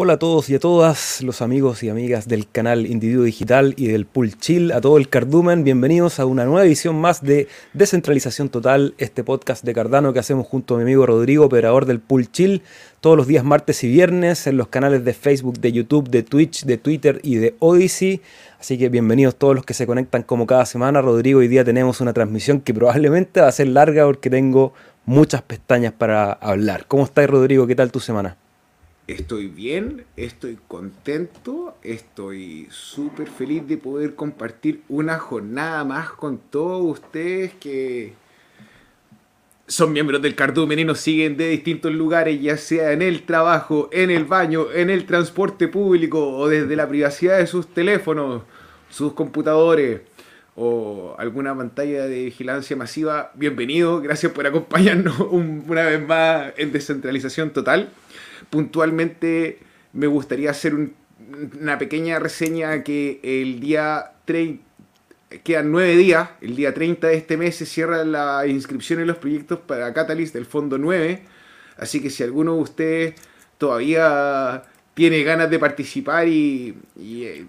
Hola a todos y a todas los amigos y amigas del canal Individuo Digital y del Pool Chill, a todo el cardumen, bienvenidos a una nueva edición más de Descentralización Total, este podcast de Cardano que hacemos junto a mi amigo Rodrigo, operador del Pool Chill, todos los días martes y viernes en los canales de Facebook, de YouTube, de Twitch, de Twitter y de Odyssey. Así que bienvenidos todos los que se conectan como cada semana. Rodrigo, hoy día tenemos una transmisión que probablemente va a ser larga porque tengo muchas pestañas para hablar. ¿Cómo estás Rodrigo? ¿Qué tal tu semana? Estoy bien, estoy contento, estoy súper feliz de poder compartir una jornada más con todos ustedes que son miembros del cardumen y nos siguen de distintos lugares, ya sea en el trabajo, en el baño, en el transporte público o desde la privacidad de sus teléfonos, sus computadores o alguna pantalla de vigilancia masiva. Bienvenido, gracias por acompañarnos una vez más en descentralización total puntualmente me gustaría hacer una pequeña reseña que el día 30, quedan nueve días, el día 30 de este mes se cierra la inscripción en los proyectos para Catalyst del Fondo 9, así que si alguno de ustedes todavía tiene ganas de participar y, eh,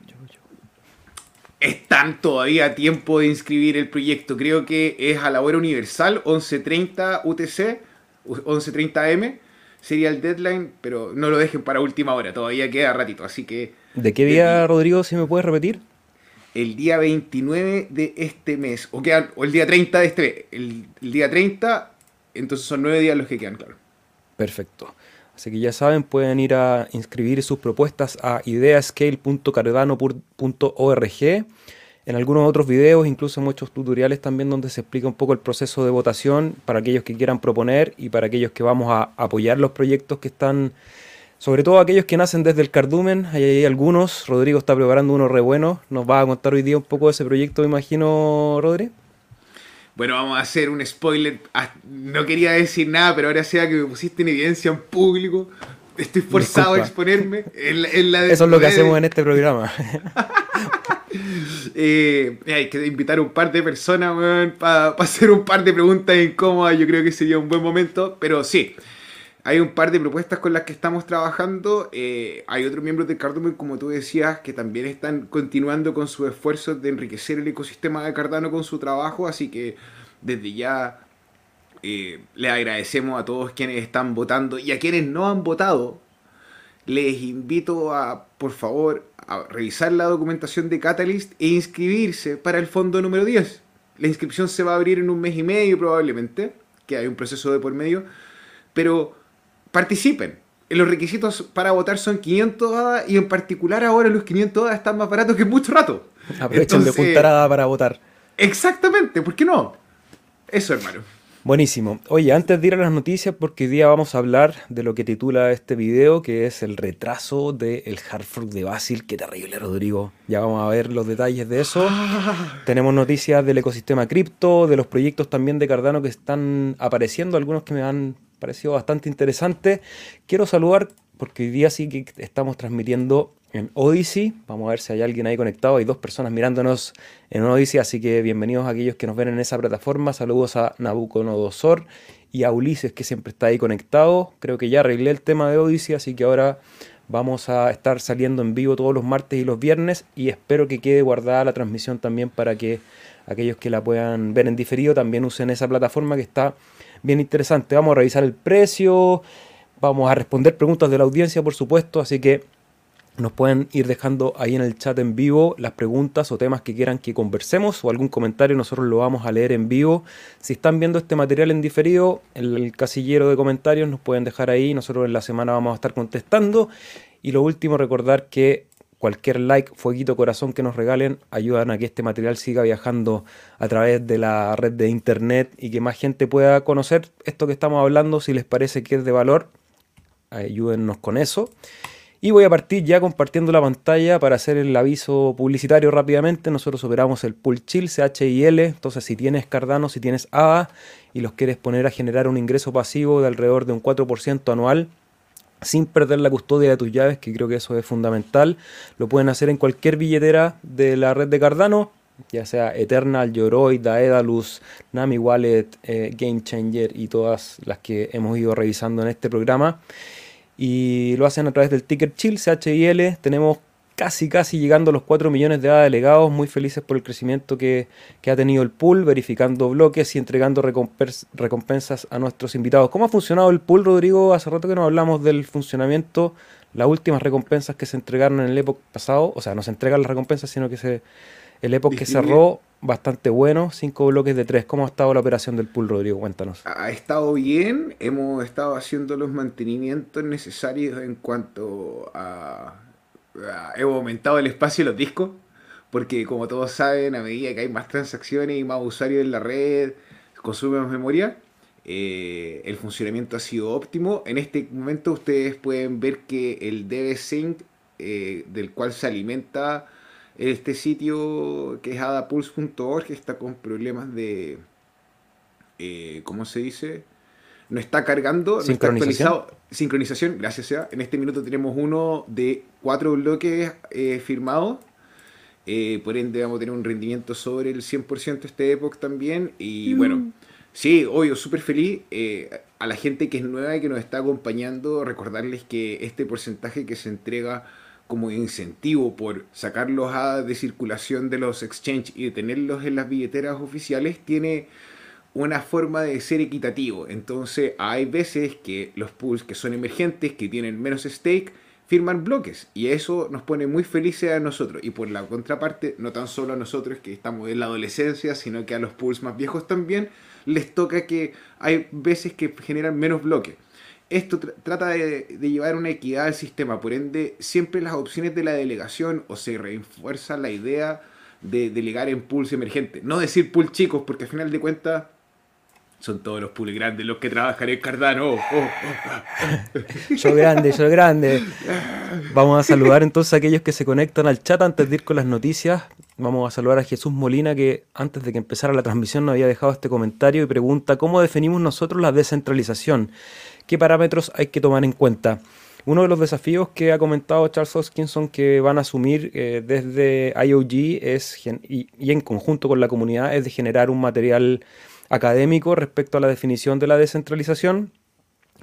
están todavía a tiempo de inscribir el proyecto, creo que es a la hora universal, 11.30 UTC, 11.30 M sería el deadline, pero no lo dejen para última hora, todavía queda ratito, así que... ¿De qué día, Rodrigo, si me puedes repetir? El día 29 de este mes, o, quedan, o el día 30 de este el, el día 30, entonces son nueve días los que quedan, claro. Perfecto. Así que ya saben, pueden ir a inscribir sus propuestas a ideascale.cardano.org en algunos otros videos, incluso muchos tutoriales también donde se explica un poco el proceso de votación para aquellos que quieran proponer y para aquellos que vamos a apoyar los proyectos que están, sobre todo aquellos que nacen desde el cardumen. Hay, algunos, Rodrigo está preparando uno re bueno. Nos va a contar hoy día un poco de ese proyecto, me imagino, Rodri. Bueno, vamos a hacer un spoiler. Ah, no quería decir nada, pero ahora sea que me pusiste en evidencia en público, estoy forzado a exponerme. En, la Eso es lo que hacemos en este programa. Eh, hay que invitar un par de personas para hacer un par de preguntas incómodas. Yo creo que sería un buen momento. Pero sí, hay un par de propuestas con las que estamos trabajando. Eh, hay otros miembros del Cardano, como tú decías, que también están continuando con sus esfuerzos de enriquecer el ecosistema de Cardano con su trabajo. Así que desde ya eh, le agradecemos a todos quienes están votando y a quienes no han votado. Les invito a, por favor, a revisar la documentación de Catalyst e inscribirse para el fondo número 10. La inscripción se va a abrir en un mes y medio probablemente, que hay un proceso de por medio, pero participen. Los requisitos para votar son 500 hadas y en particular ahora los 500 hadas están más baratos que mucho rato. Aprovechen de juntar para votar. Exactamente, ¿por qué no? Eso, hermano. Buenísimo. Oye, antes de ir a las noticias, porque hoy día vamos a hablar de lo que titula este video, que es el retraso del de hard fork de Basil. Qué terrible, Rodrigo. Ya vamos a ver los detalles de eso. Ah. Tenemos noticias del ecosistema cripto, de los proyectos también de Cardano que están apareciendo, algunos que me han parecido bastante interesantes. Quiero saludar, porque hoy día sí que estamos transmitiendo en Odyssey. Vamos a ver si hay alguien ahí conectado. Hay dos personas mirándonos en Odyssey, así que bienvenidos a aquellos que nos ven en esa plataforma. Saludos a Nabucodonosor y a Ulises, que siempre está ahí conectado. Creo que ya arreglé el tema de Odyssey, así que ahora vamos a estar saliendo en vivo todos los martes y los viernes y espero que quede guardada la transmisión también para que aquellos que la puedan ver en diferido también usen esa plataforma que está bien interesante. Vamos a revisar el precio, vamos a responder preguntas de la audiencia, por supuesto, así que nos pueden ir dejando ahí en el chat en vivo las preguntas o temas que quieran que conversemos o algún comentario, nosotros lo vamos a leer en vivo. Si están viendo este material en diferido, el casillero de comentarios nos pueden dejar ahí, nosotros en la semana vamos a estar contestando. Y lo último, recordar que cualquier like, fueguito, corazón que nos regalen ayudan a que este material siga viajando a través de la red de internet y que más gente pueda conocer esto que estamos hablando, si les parece que es de valor, ayúdennos con eso. Y voy a partir ya compartiendo la pantalla para hacer el aviso publicitario rápidamente. Nosotros operamos el Pool Chill, CHIL. Entonces, si tienes Cardano, si tienes ADA y los quieres poner a generar un ingreso pasivo de alrededor de un 4% anual, sin perder la custodia de tus llaves, que creo que eso es fundamental, lo pueden hacer en cualquier billetera de la red de Cardano, ya sea Eternal, Yoroi, Daedalus, Nami Wallet, eh, Game Changer y todas las que hemos ido revisando en este programa. Y lo hacen a través del ticker Chill, CHIL. Tenemos casi, casi llegando a los 4 millones de delegados, muy felices por el crecimiento que, ha tenido el pool, verificando bloques y entregando recompensas a nuestros invitados. ¿Cómo ha funcionado el pool, Rodrigo? Hace rato que no hablamos del funcionamiento, las últimas recompensas que se entregaron en el época pasado, o sea, no se entregan las recompensas, sino que se, el época que cerró bastante bueno, cinco bloques de tres. ¿Cómo ha estado la operación del pool, Rodrigo? Cuéntanos. Ha estado bien, hemos estado haciendo los mantenimientos necesarios en cuanto a Ah, hemos aumentado el espacio de los discos, porque como todos saben, a medida que hay más transacciones y más usuarios en la red, consume más memoria, eh, el funcionamiento ha sido óptimo. En este momento ustedes pueden ver que el DBSync, eh, del cual se alimenta este sitio que es adapulse.org, está con problemas de... Eh, ¿Cómo se dice? no está cargando, no está actualizado. Sincronización, gracias sea. En este minuto tenemos uno de cuatro bloques eh, firmados. Eh, por ende vamos a tener un rendimiento sobre el 100% este Epoch también. Y mm. bueno, sí, obvio, súper feliz. Eh, a la gente que es nueva y que nos está acompañando, recordarles que este porcentaje que se entrega como incentivo por sacarlos a, de circulación de los exchange y tenerlos en las billeteras oficiales tiene una forma de ser equitativo. Entonces hay veces que los pools que son emergentes, que tienen menos stake, firman bloques y eso nos pone muy felices a nosotros y por la contraparte no tan solo a nosotros que estamos en la adolescencia sino que a los pools más viejos también les toca que hay veces que generan menos bloques esto trata de, llevar una equidad al sistema por ende siempre las opciones de la delegación o se refuerza la idea de delegar en pools emergentes no decir pools chicos porque al final de cuentas son todos los pools grandes los que trabajan en Cardano. Oh, oh, oh. Yo grande, yo grande. Vamos a saludar entonces a aquellos que se conectan al chat antes de ir con las noticias. Vamos a saludar a Jesús Molina que antes de que empezara la transmisión nos había dejado este comentario y pregunta ¿cómo definimos nosotros la descentralización? ¿Qué parámetros hay que tomar en cuenta? Uno de los desafíos que ha comentado Charles Hoskinson que van a asumir eh, desde IOG es, y, en conjunto con la comunidad es de generar un material académico respecto a la definición de la descentralización.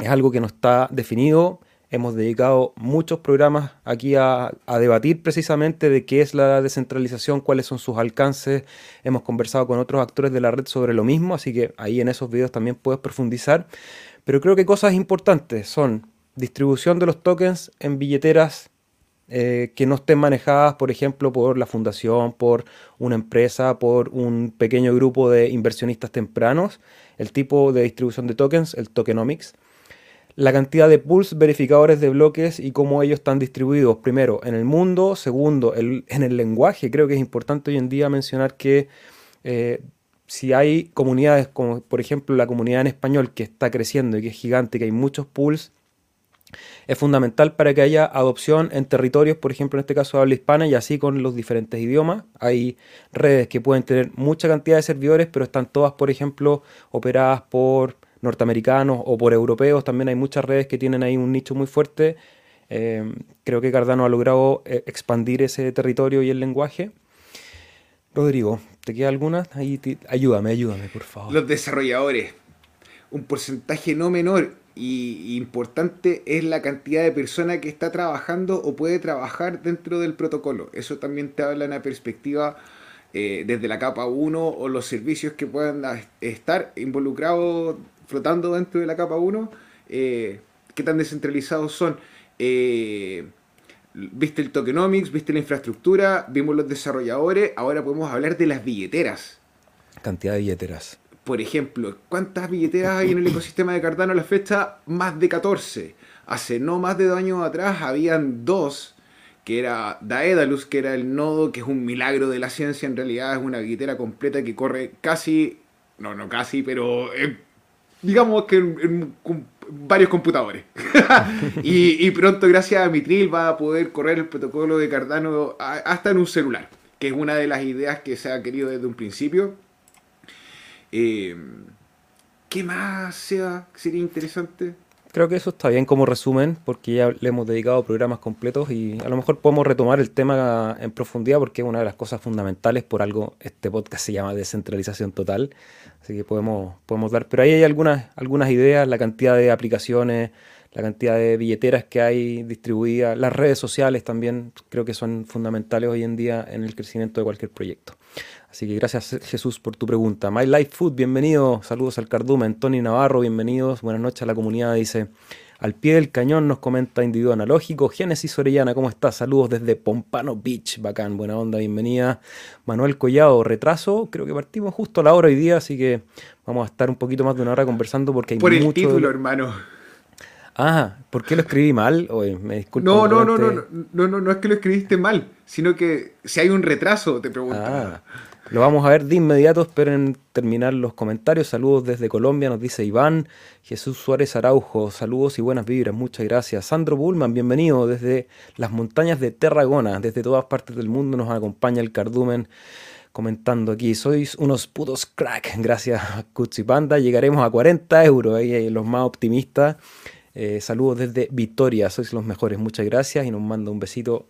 Es algo que no está definido. Hemos dedicado muchos programas aquí a, debatir precisamente de qué es la descentralización, cuáles son sus alcances. Hemos conversado con otros actores de la red sobre lo mismo, así que ahí en esos videos también puedes profundizar. Pero creo que cosas importantes son distribución de los tokens en billeteras eh, que no estén manejadas, por ejemplo, por la fundación, por una empresa, por un pequeño grupo de inversionistas tempranos, el tipo de distribución de tokens, el tokenomics, la cantidad de pools verificadores de bloques y cómo ellos están distribuidos, primero, en el mundo, segundo, en el lenguaje. Creo que es importante hoy en día mencionar que eh, si hay comunidades como, por ejemplo, la comunidad en español que está creciendo y que es gigante, que hay muchos pools, es fundamental para que haya adopción en territorios, por ejemplo, en este caso habla hispana y así con los diferentes idiomas. Hay redes que pueden tener mucha cantidad de servidores, pero están todas, por ejemplo, operadas por norteamericanos o por europeos. También hay muchas redes que tienen ahí un nicho muy fuerte. Eh, creo que Cardano ha logrado eh, expandir ese territorio y el lenguaje. Rodrigo, ¿te queda alguna? Ahí ayúdame, ayúdame, por favor. Los desarrolladores. Un porcentaje no menor y importante es la cantidad de personas que está trabajando o puede trabajar dentro del protocolo. Eso también te habla en la perspectiva eh, desde la capa 1 o los servicios que puedan estar involucrados flotando dentro de la capa 1, eh, qué tan descentralizados son. Eh, viste el tokenomics, viste la infraestructura, vimos los desarrolladores, ahora podemos hablar de las billeteras. Cantidad de billeteras por ejemplo, ¿cuántas billeteras hay en el ecosistema de Cardano a la fecha? Más de 14. Hace no más de dos años atrás habían dos, que era Daedalus, que era el nodo, que es un milagro de la ciencia, en realidad es una billetera completa que corre casi, no, no casi, pero eh, digamos que en, varios computadores. y, y, pronto, gracias a Mitril, va a poder correr el protocolo de Cardano hasta en un celular, que es una de las ideas que se ha querido desde un principio eh, ¿Qué más sea, sería interesante? Creo que eso está bien como resumen, porque ya le hemos dedicado programas completos y a lo mejor podemos retomar el tema en profundidad, porque es una de las cosas fundamentales, por algo este podcast se llama descentralización total, así que podemos, podemos dar, pero ahí hay algunas, algunas ideas, la cantidad de aplicaciones, la cantidad de billeteras que hay distribuidas, las redes sociales también creo que son fundamentales hoy en día en el crecimiento de cualquier proyecto. Así que gracias Jesús por tu pregunta. My Life Food, bienvenido. Saludos al Cardumen. Tony Navarro, bienvenidos. Buenas noches a la comunidad. Dice, al pie del cañón nos comenta Individuo Analógico. Génesis Orellana, ¿cómo estás? Saludos desde Pompano Beach. Bacán, buena onda, bienvenida. Manuel Collado, retraso. Creo que partimos justo a la hora hoy día, así que vamos a estar un poquito más de una hora conversando porque hay Por el título, hermano. Ah, ¿por qué lo escribí mal? Oye, me disculpo. No, no, no, no, no, no, no, es que lo escribiste mal, sino que si hay un retraso, te preguntaba. Ah, lo vamos a ver de inmediato, esperen terminar los comentarios. Saludos desde Colombia, nos dice Iván. Jesús Suárez Araujo, saludos y buenas vibras, muchas gracias. Sandro Bullman, bienvenido desde las montañas de Terragona, desde todas partes del mundo nos acompaña el cardumen comentando aquí, sois unos putos crack, gracias Kutsi Panda, llegaremos a 40 euros, ahí los más optimistas. Eh, saludos desde Victoria, sois los mejores, muchas gracias y nos manda un besito.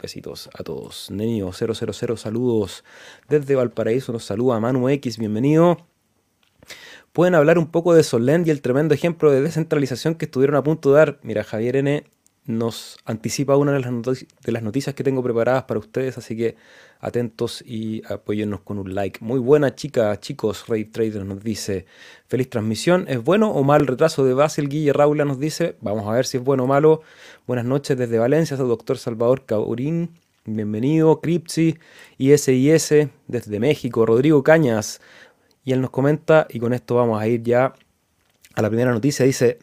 Besitos a todos. Nenio000, saludos desde Valparaíso, nos saluda Manu X, bienvenido. Pueden hablar un poco de Solend y el tremendo ejemplo de descentralización que estuvieron a punto de dar. Mira, Javier N nos anticipa una de las, noticias que tengo preparadas para ustedes, así que atentos y apóyennos con un like. Muy buena chica, chicos, Ray Trader nos dice, feliz transmisión, ¿es bueno o mal retraso de Basel? Guille Raula nos dice, vamos a ver si es bueno o malo. Buenas noches desde Valencia, soy doctor Salvador Caurín, bienvenido, Cripsi, ISIS desde México, Rodrigo Cañas, y él nos comenta, y con esto vamos a ir ya a la primera noticia, dice,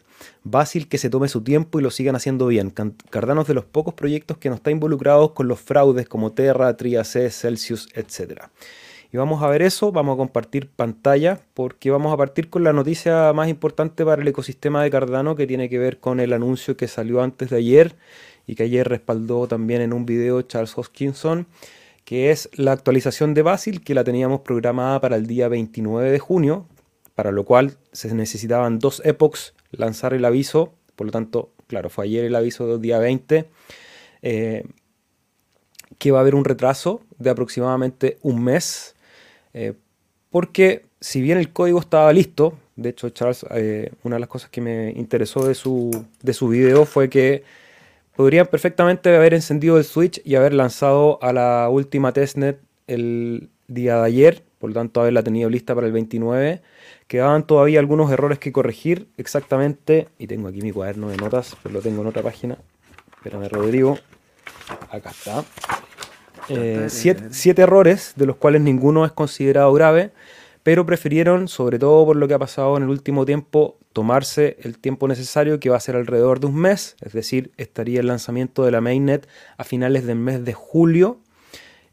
Basil que se tome su tiempo y lo sigan haciendo bien. Cardano es de los pocos proyectos que no está involucrados con los fraudes como Terra, C, Celsius, etc. Y vamos a ver eso, vamos a compartir pantalla porque vamos a partir con la noticia más importante para el ecosistema de Cardano que tiene que ver con el anuncio que salió antes de ayer y que ayer respaldó también en un video Charles Hoskinson, que es la actualización de Basil que la teníamos programada para el día 29 de junio, para lo cual se necesitaban dos epochs lanzar el aviso, por lo tanto, claro, fue ayer el aviso del día 20, eh, que va a haber un retraso de aproximadamente un mes, eh, porque si bien el código estaba listo, de hecho Charles, eh, una de las cosas que me interesó de su, de su video fue que podrían perfectamente haber encendido el switch y haber lanzado a la última testnet el día de ayer, por lo tanto haberla tenido lista para el 29 Quedaban todavía algunos errores que corregir exactamente, y tengo aquí mi cuaderno de notas, pero lo tengo en otra página. Espérame, Rodrigo. Acá está. Eh, siete, errores, de los cuales ninguno es considerado grave, pero prefirieron, sobre todo por lo que ha pasado en el último tiempo, tomarse el tiempo necesario, que va a ser alrededor de un mes, es decir, estaría el lanzamiento de la mainnet a finales del mes de julio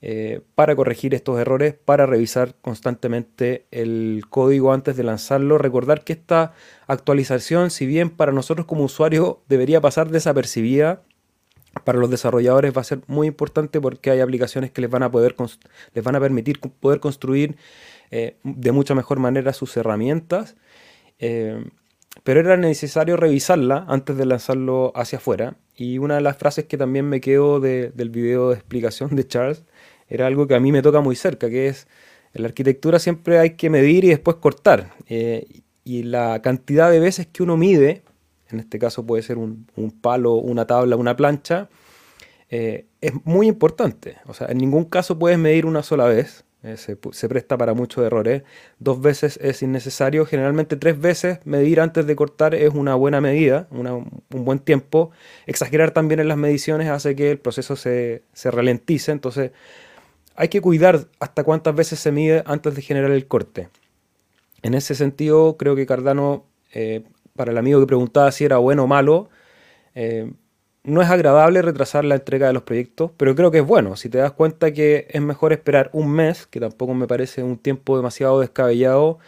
eh, para corregir estos errores, para revisar constantemente el código antes de lanzarlo. Recordar que esta actualización, si bien para nosotros como usuarios debería pasar desapercibida, para los desarrolladores va a ser muy importante porque hay aplicaciones que les van a, poder, les van a permitir poder construir eh, de mucha mejor manera sus herramientas. Eh, pero era necesario revisarla antes de lanzarlo hacia afuera. Y una de las frases que también me quedo del video de explicación de Charles era algo que a mí me toca muy cerca, que es en la arquitectura siempre hay que medir y después cortar. Eh, y la cantidad de veces que uno mide, en este caso puede ser un, palo, una tabla, una plancha, eh, es muy importante. O sea, en ningún caso puedes medir una sola vez. Eh, se, presta para muchos errores. Dos veces es innecesario. Generalmente tres veces medir antes de cortar es una buena medida, un buen tiempo. Exagerar también en las mediciones hace que el proceso se, se ralentice. Entonces, hay que cuidar hasta cuántas veces se mide antes de generar el corte. En ese sentido, creo que Cardano, eh, para el amigo que preguntaba si era bueno o malo, eh, no es agradable retrasar la entrega de los proyectos, pero creo que es bueno. Si te das cuenta que es mejor esperar un mes, que tampoco me parece un tiempo demasiado descabellado,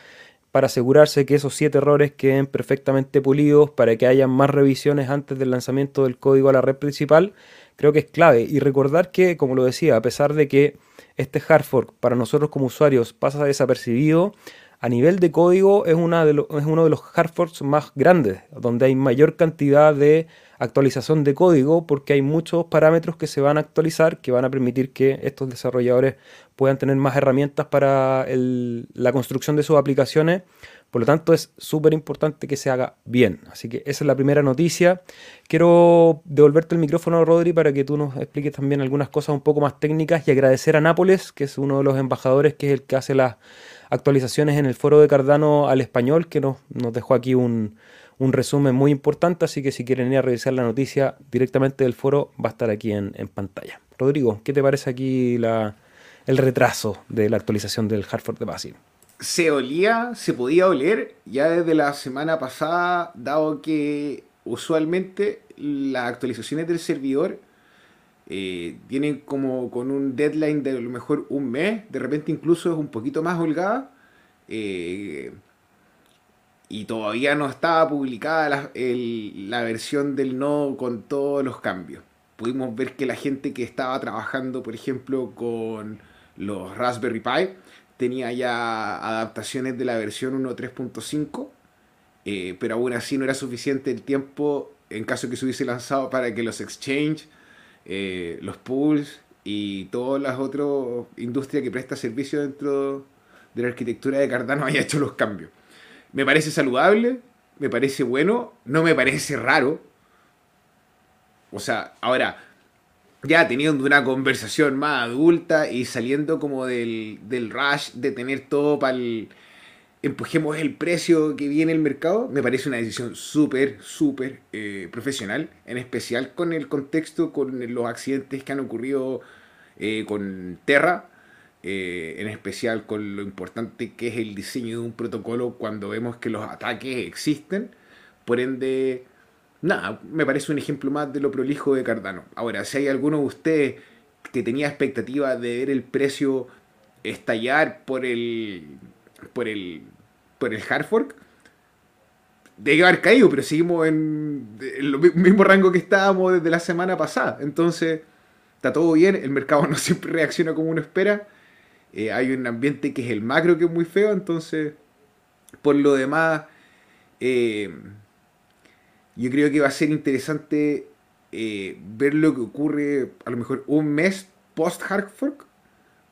para asegurarse que esos siete errores queden perfectamente pulidos, para que haya más revisiones antes del lanzamiento del código a la red principal, creo que es clave. Y recordar que, como lo decía, a pesar de que este hard fork para nosotros como usuarios pasa desapercibido, a nivel de código es, uno de los hardforks más grandes, donde hay mayor cantidad de actualización de código porque hay muchos parámetros que se van a actualizar que van a permitir que estos desarrolladores puedan tener más herramientas para la construcción de sus aplicaciones. Por lo tanto, es súper importante que se haga bien. Así que esa es la primera noticia. Quiero devolverte el micrófono, Rodri, para que tú nos expliques también algunas cosas un poco más técnicas y agradecer a Nápoles, que es uno de los embajadores, que es el que hace las actualizaciones en el foro de Cardano al español, que nos, dejó aquí un, resumen muy importante, así que si quieren ir a revisar la noticia directamente del foro, va a estar aquí en, pantalla. Rodrigo, ¿qué te parece aquí el retraso de la actualización del Hartford de Basil? Se olía, se podía oler ya desde la semana pasada, dado que usualmente las actualizaciones del servidor eh, vienen como con un deadline de a lo mejor un mes, de repente incluso es un poquito más holgada. Eh, y todavía no estaba publicada la, versión del nodo con todos los cambios. Pudimos ver que la gente que estaba trabajando, por ejemplo, con los Raspberry Pi, tenía ya adaptaciones de la versión 1.3.5, eh, pero aún así no era suficiente el tiempo en caso que se hubiese lanzado para que los exchange, eh, los pools y todas las otras industrias que presta servicio dentro de la arquitectura de Cardano haya hecho los cambios. Me parece saludable, me parece bueno, no me parece raro. O sea, ahora, ya teniendo una conversación más adulta y saliendo como del, del rush de tener todo para el... Empujemos el precio que viene el mercado, me parece una decisión súper, súper eh, profesional, en especial con el contexto, con los accidentes que han ocurrido eh, con Terra, eh, en especial con lo importante que es el diseño de un protocolo cuando vemos que los ataques existen. Por ende, nada, me parece un ejemplo más de lo prolijo de Cardano. Ahora, si hay alguno de ustedes que tenía expectativa de ver el precio estallar por el por el por el hard fork, debe haber caído, pero seguimos en el mismo rango que estábamos desde la semana pasada. Entonces, está todo bien, el mercado no siempre reacciona como uno espera. Eh, hay un ambiente que es el macro que es muy feo, entonces, por lo demás, eh, yo creo que va a ser interesante eh, ver lo que ocurre a lo mejor un mes post hard fork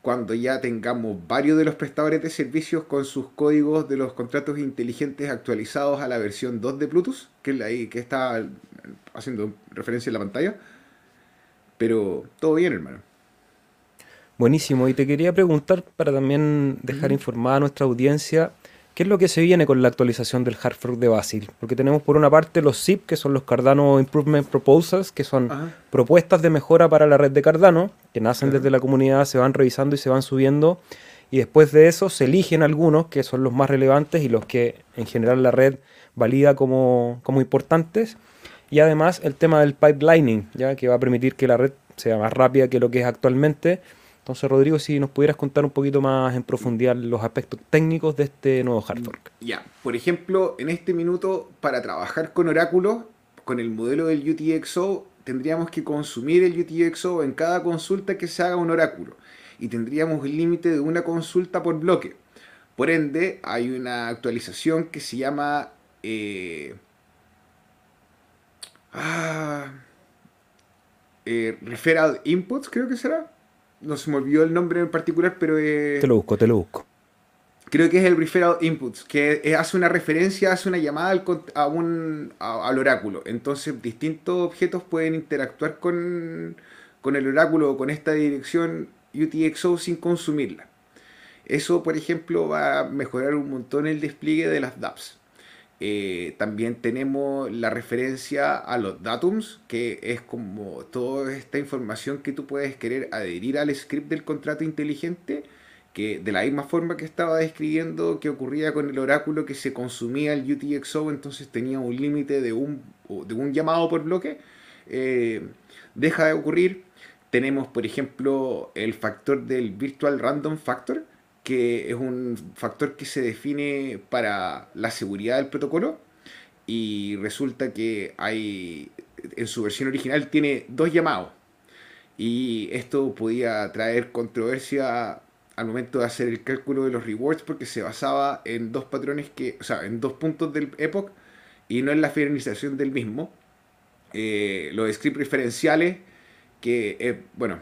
cuando ya tengamos varios de los prestadores de servicios con sus códigos de los contratos inteligentes actualizados a la versión 2 de Plutus, que es la que está haciendo referencia en la pantalla. Pero todo bien, hermano. Buenísimo, y te quería preguntar para también dejar informada a nuestra audiencia, ¿qué es lo que se viene con la actualización del hard fork de Basil? Porque tenemos por una parte los ZIP, que son los Cardano Improvement Proposals, que son propuestas de mejora para la red de Cardano, que nacen desde la comunidad, se van revisando y se van subiendo, y después de eso se eligen algunos, que son los más relevantes y los que en general la red valida como, como importantes, y además el tema del pipelining, ya que va a permitir que la red sea más rápida que lo que es actualmente, entonces, Rodrigo, si nos pudieras contar un poquito más en profundidad los aspectos técnicos de este nuevo hard fork. Ya, por ejemplo, en este minuto, para trabajar con oráculos, con el modelo del UTXO, tendríamos que consumir el UTXO en cada consulta que se haga un oráculo. Y tendríamos el límite de una consulta por bloque. Por ende, hay una actualización que se llama... Eh, ah, eh, referral Inputs, creo que será no se me olvidó el nombre en particular, pero... te lo busco, te lo busco. Creo que es el Referral Inputs, que hace una referencia, hace una llamada al, a un, al oráculo. Entonces, distintos objetos pueden interactuar con, con el oráculo o con esta dirección UTXO sin consumirla. Eso, por ejemplo, va a mejorar un montón el despliegue de las DApps. Eh, también tenemos la referencia a los datums, que es como toda esta información que tú puedes querer adherir al script del contrato inteligente, que de la misma forma que estaba describiendo que ocurría con el oráculo que se consumía el UTXO, entonces tenía un límite de un, de un llamado por bloque, eh, deja de ocurrir. Tenemos, por ejemplo, el factor del Virtual Random Factor, que es un factor que se define para la seguridad del protocolo y resulta que hay en su versión original tiene dos llamados y esto podía traer controversia al momento de hacer el cálculo de los rewards porque se basaba en dos patrones que, o sea, en dos puntos del epoch y no en la finalización del mismo. Eh, los scripts referenciales, que, eh, bueno,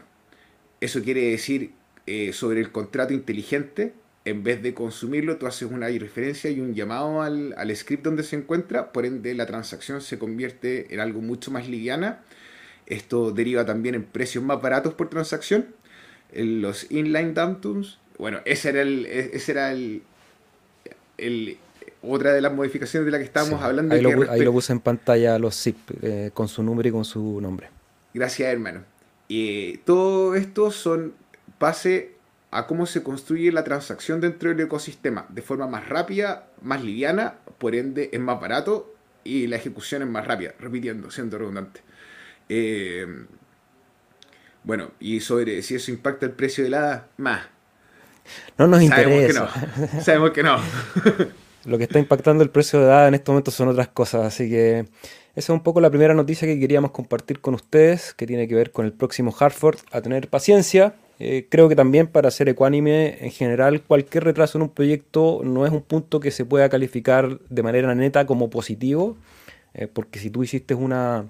eso quiere decir eh, sobre el contrato inteligente, en vez de consumirlo, tú haces una referencia y un llamado al, al, script donde se encuentra, por ende la transacción se convierte en algo mucho más liviana. Esto deriva también en precios más baratos por transacción. En los inline downtons, bueno, ese era el, e, ese era el, el otra de las modificaciones de la que estábamos hablando. Ahí, lo, ahí lo, puse en pantalla los zip eh, con su número y con su nombre. Gracias, hermano. Y todo esto son base a cómo se construye la transacción dentro del ecosistema de forma más rápida, más liviana, por ende es más barato y la ejecución es más rápida, repitiendo, siendo redundante. Eh, bueno, y sobre si eso impacta el precio de la más. No nos interesa. Sabemos que no. Lo que está impactando el precio de ADA en estos momentos son otras cosas, así que esa es un poco la primera noticia que queríamos compartir con ustedes, que tiene que ver con el próximo Hartford. A tener paciencia. Eh, creo que también para ser ecuánime, en general, cualquier retraso en un proyecto no es un punto que se pueda calificar de manera neta como positivo, eh, porque si tú hiciste una,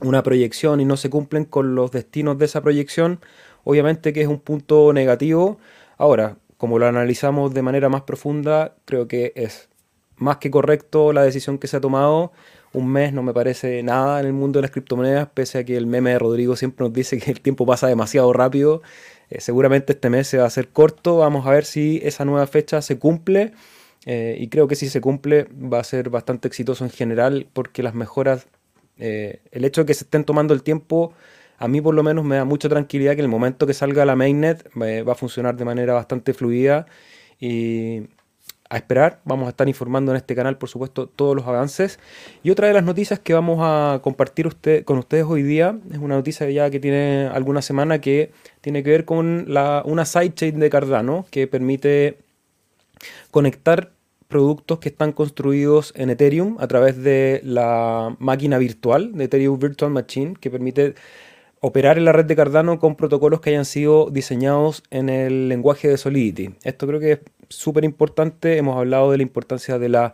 una proyección y no se cumplen con los destinos de esa proyección, obviamente que es un punto negativo. Ahora, como lo analizamos de manera más profunda, creo que es más que correcto la decisión que se ha tomado. Un mes no me parece nada en el mundo de las criptomonedas, pese a que el meme de Rodrigo siempre nos dice que el tiempo pasa demasiado rápido. Eh, seguramente este mes se va a hacer corto. Vamos a ver si esa nueva fecha se cumple. Eh, y creo que si se cumple va a ser bastante exitoso en general porque las mejoras, eh, el hecho de que se estén tomando el tiempo a mí por lo menos me da mucha tranquilidad que en el momento que salga la mainnet va a funcionar de manera bastante fluida y a esperar, vamos a estar informando en este canal por supuesto todos los avances. Y otra de las noticias que vamos a compartir usted, con ustedes hoy día es una noticia ya que tiene alguna semana que tiene que ver con la, una sidechain de Cardano que permite conectar productos que están construidos en Ethereum a través de la máquina virtual de Ethereum Virtual Machine que permite operar en la red de Cardano con protocolos que hayan sido diseñados en el lenguaje de Solidity. Esto creo que es súper importante. Hemos hablado de la importancia de la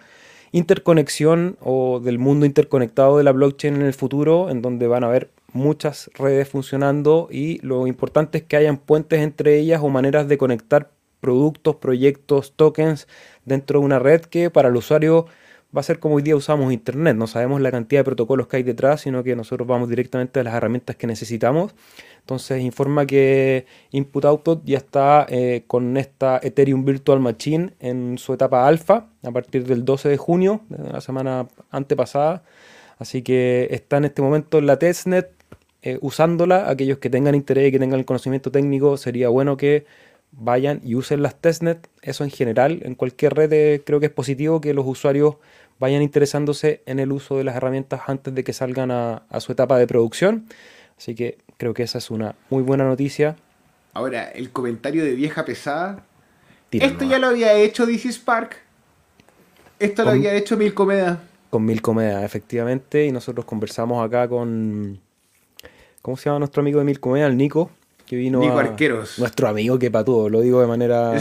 interconexión o del mundo interconectado de la blockchain en el futuro, en donde van a haber muchas redes funcionando y lo importante es que hayan puentes entre ellas o maneras de conectar productos, proyectos, tokens dentro de una red que para el usuario va a ser como hoy día usamos Internet. No sabemos la cantidad de protocolos que hay detrás, sino que nosotros vamos directamente a las herramientas que necesitamos. Entonces informa que Input Output ya está eh, con esta Ethereum Virtual Machine en su etapa alfa a partir del 12 de junio, de la semana antepasada. Así que está en este momento en la testnet eh, usándola. Aquellos que tengan interés y que tengan el conocimiento técnico, sería bueno que vayan y usen las testnet. Eso en general, en cualquier red eh, creo que es positivo que los usuarios vayan interesándose en el uso de las herramientas antes de que salgan a, su etapa de producción. Así que creo que esa es una muy buena noticia. Ahora, el comentario de vieja pesada. Esto ya lo había hecho DC Spark. Esto lo había hecho Milcomeda. Con Milcomeda, efectivamente. Y nosotros conversamos acá con. ¿Cómo se llama nuestro amigo de Milcomeda? El Nico que vino Nico Arqueros. nuestro amigo que patúo, lo digo de manera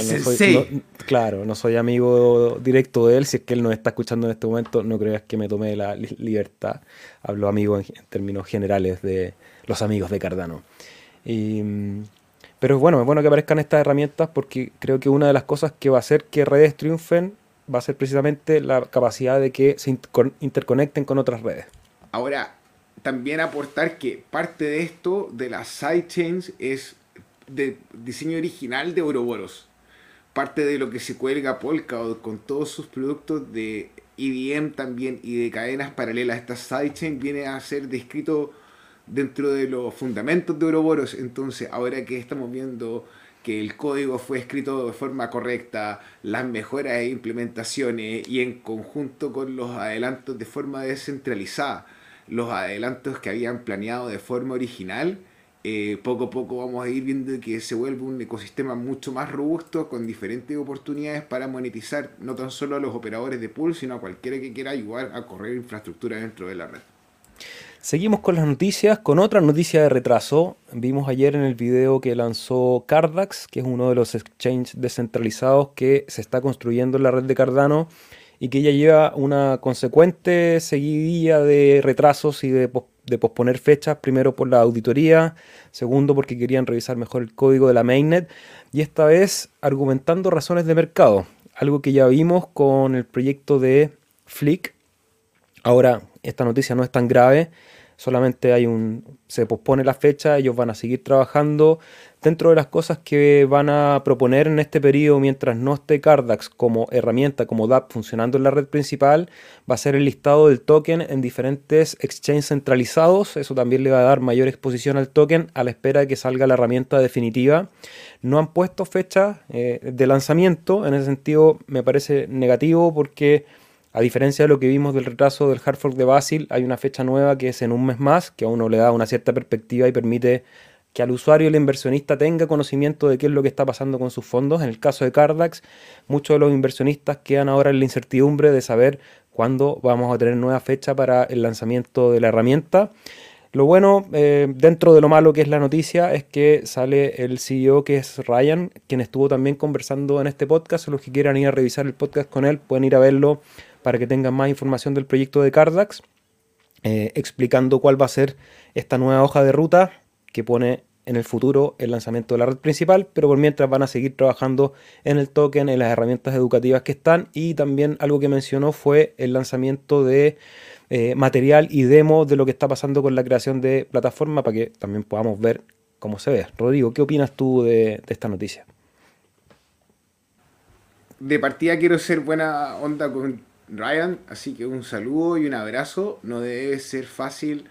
claro, no soy amigo directo de él, si es que él nos está escuchando en este momento, no creas que me tomé la libertad. Hablo amigo en, términos generales de los amigos de Cardano. pero bueno, es bueno que aparezcan estas herramientas porque creo que una de las cosas que va a hacer que redes triunfen va a ser precisamente la capacidad de que se interconecten con otras redes. Ahora, también aportar que parte de esto, de las sidechains, es de diseño original de Ouroboros. Parte de lo que se cuelga Polkadot con todos sus productos de EVM también y de cadenas paralelas. Esta sidechain viene a ser descrito dentro de los fundamentos de Ouroboros. Entonces, ahora que estamos viendo que el código fue escrito de forma correcta, las mejoras e implementaciones y en conjunto con los adelantos de forma descentralizada los adelantos que habían planeado de forma original, eh, poco a poco vamos a ir viendo que se vuelve un ecosistema mucho más robusto con diferentes oportunidades para monetizar no tan solo a los operadores de pool, sino a cualquiera que quiera ayudar a correr infraestructura dentro de la red. Seguimos con las noticias, con otra noticia de retraso. Vimos ayer en el video que lanzó Cardax, que es uno de los exchanges descentralizados que se está construyendo en la red de Cardano y que ya lleva una consecuente seguidilla de retrasos y de, de posponer fechas, primero por la auditoría, segundo porque querían revisar mejor el código de la mainnet y esta vez argumentando razones de mercado, algo que ya vimos con el proyecto de Flick. Ahora, esta noticia no es tan grave, solamente hay un se pospone la fecha, ellos van a seguir trabajando. Dentro de las cosas que van a proponer en este periodo mientras no esté Cardax como herramienta, como DApp funcionando en la red principal, va a ser el listado del token en diferentes exchanges centralizados. Eso también le va a dar mayor exposición al token a la espera de que salga la herramienta definitiva. No han puesto fecha eh, de lanzamiento, en ese sentido me parece negativo porque a diferencia de lo que vimos del retraso del hard fork de Basil, hay una fecha nueva que es en un mes más, que a uno le da una cierta perspectiva y permite que al usuario el inversionista tenga conocimiento de qué es lo que está pasando con sus fondos. En el caso de Cardax, muchos de los inversionistas quedan ahora en la incertidumbre de saber cuándo vamos a tener nueva fecha para el lanzamiento de la herramienta. Lo bueno, eh, dentro de lo malo que es la noticia, es que sale el CEO que es Ryan, quien estuvo también conversando en este podcast. Los que quieran ir a revisar el podcast con él pueden ir a verlo para que tengan más información del proyecto de Cardax, eh, explicando cuál va a ser esta nueva hoja de ruta que pone en el futuro el lanzamiento de la red principal, pero por mientras van a seguir trabajando en el token, en las herramientas educativas que están y también algo que mencionó fue el lanzamiento de eh, material y demo de lo que está pasando con la creación de plataforma para que también podamos ver cómo se ve. Rodrigo, ¿qué opinas tú de esta noticia? De partida quiero ser buena onda con Ryan, así que un saludo y un abrazo. No debe ser fácil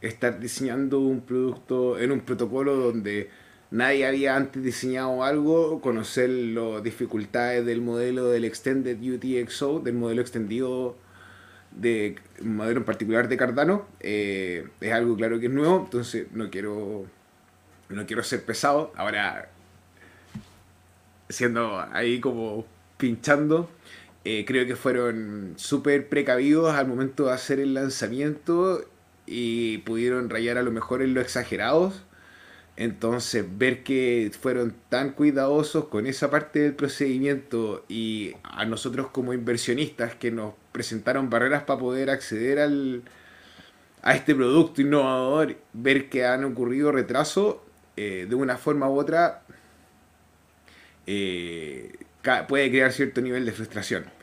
estar diseñando un producto en un protocolo donde nadie había antes diseñado algo, conocer las dificultades del modelo del Extended UTXO, del modelo extendido de modelo en particular de Cardano. Eh, es algo claro que es nuevo, entonces no quiero no quiero ser pesado. Ahora siendo ahí como pinchando eh, creo que fueron súper precavidos al momento de hacer el lanzamiento y pudieron rayar a lo mejor en lo exagerados. Entonces, ver que fueron tan cuidadosos con esa parte del procedimiento y a nosotros como inversionistas que nos presentaron barreras para poder acceder al, a este producto innovador, ver que han ocurrido retrasos eh, de una forma u otra, eh, puede crear cierto nivel de frustración.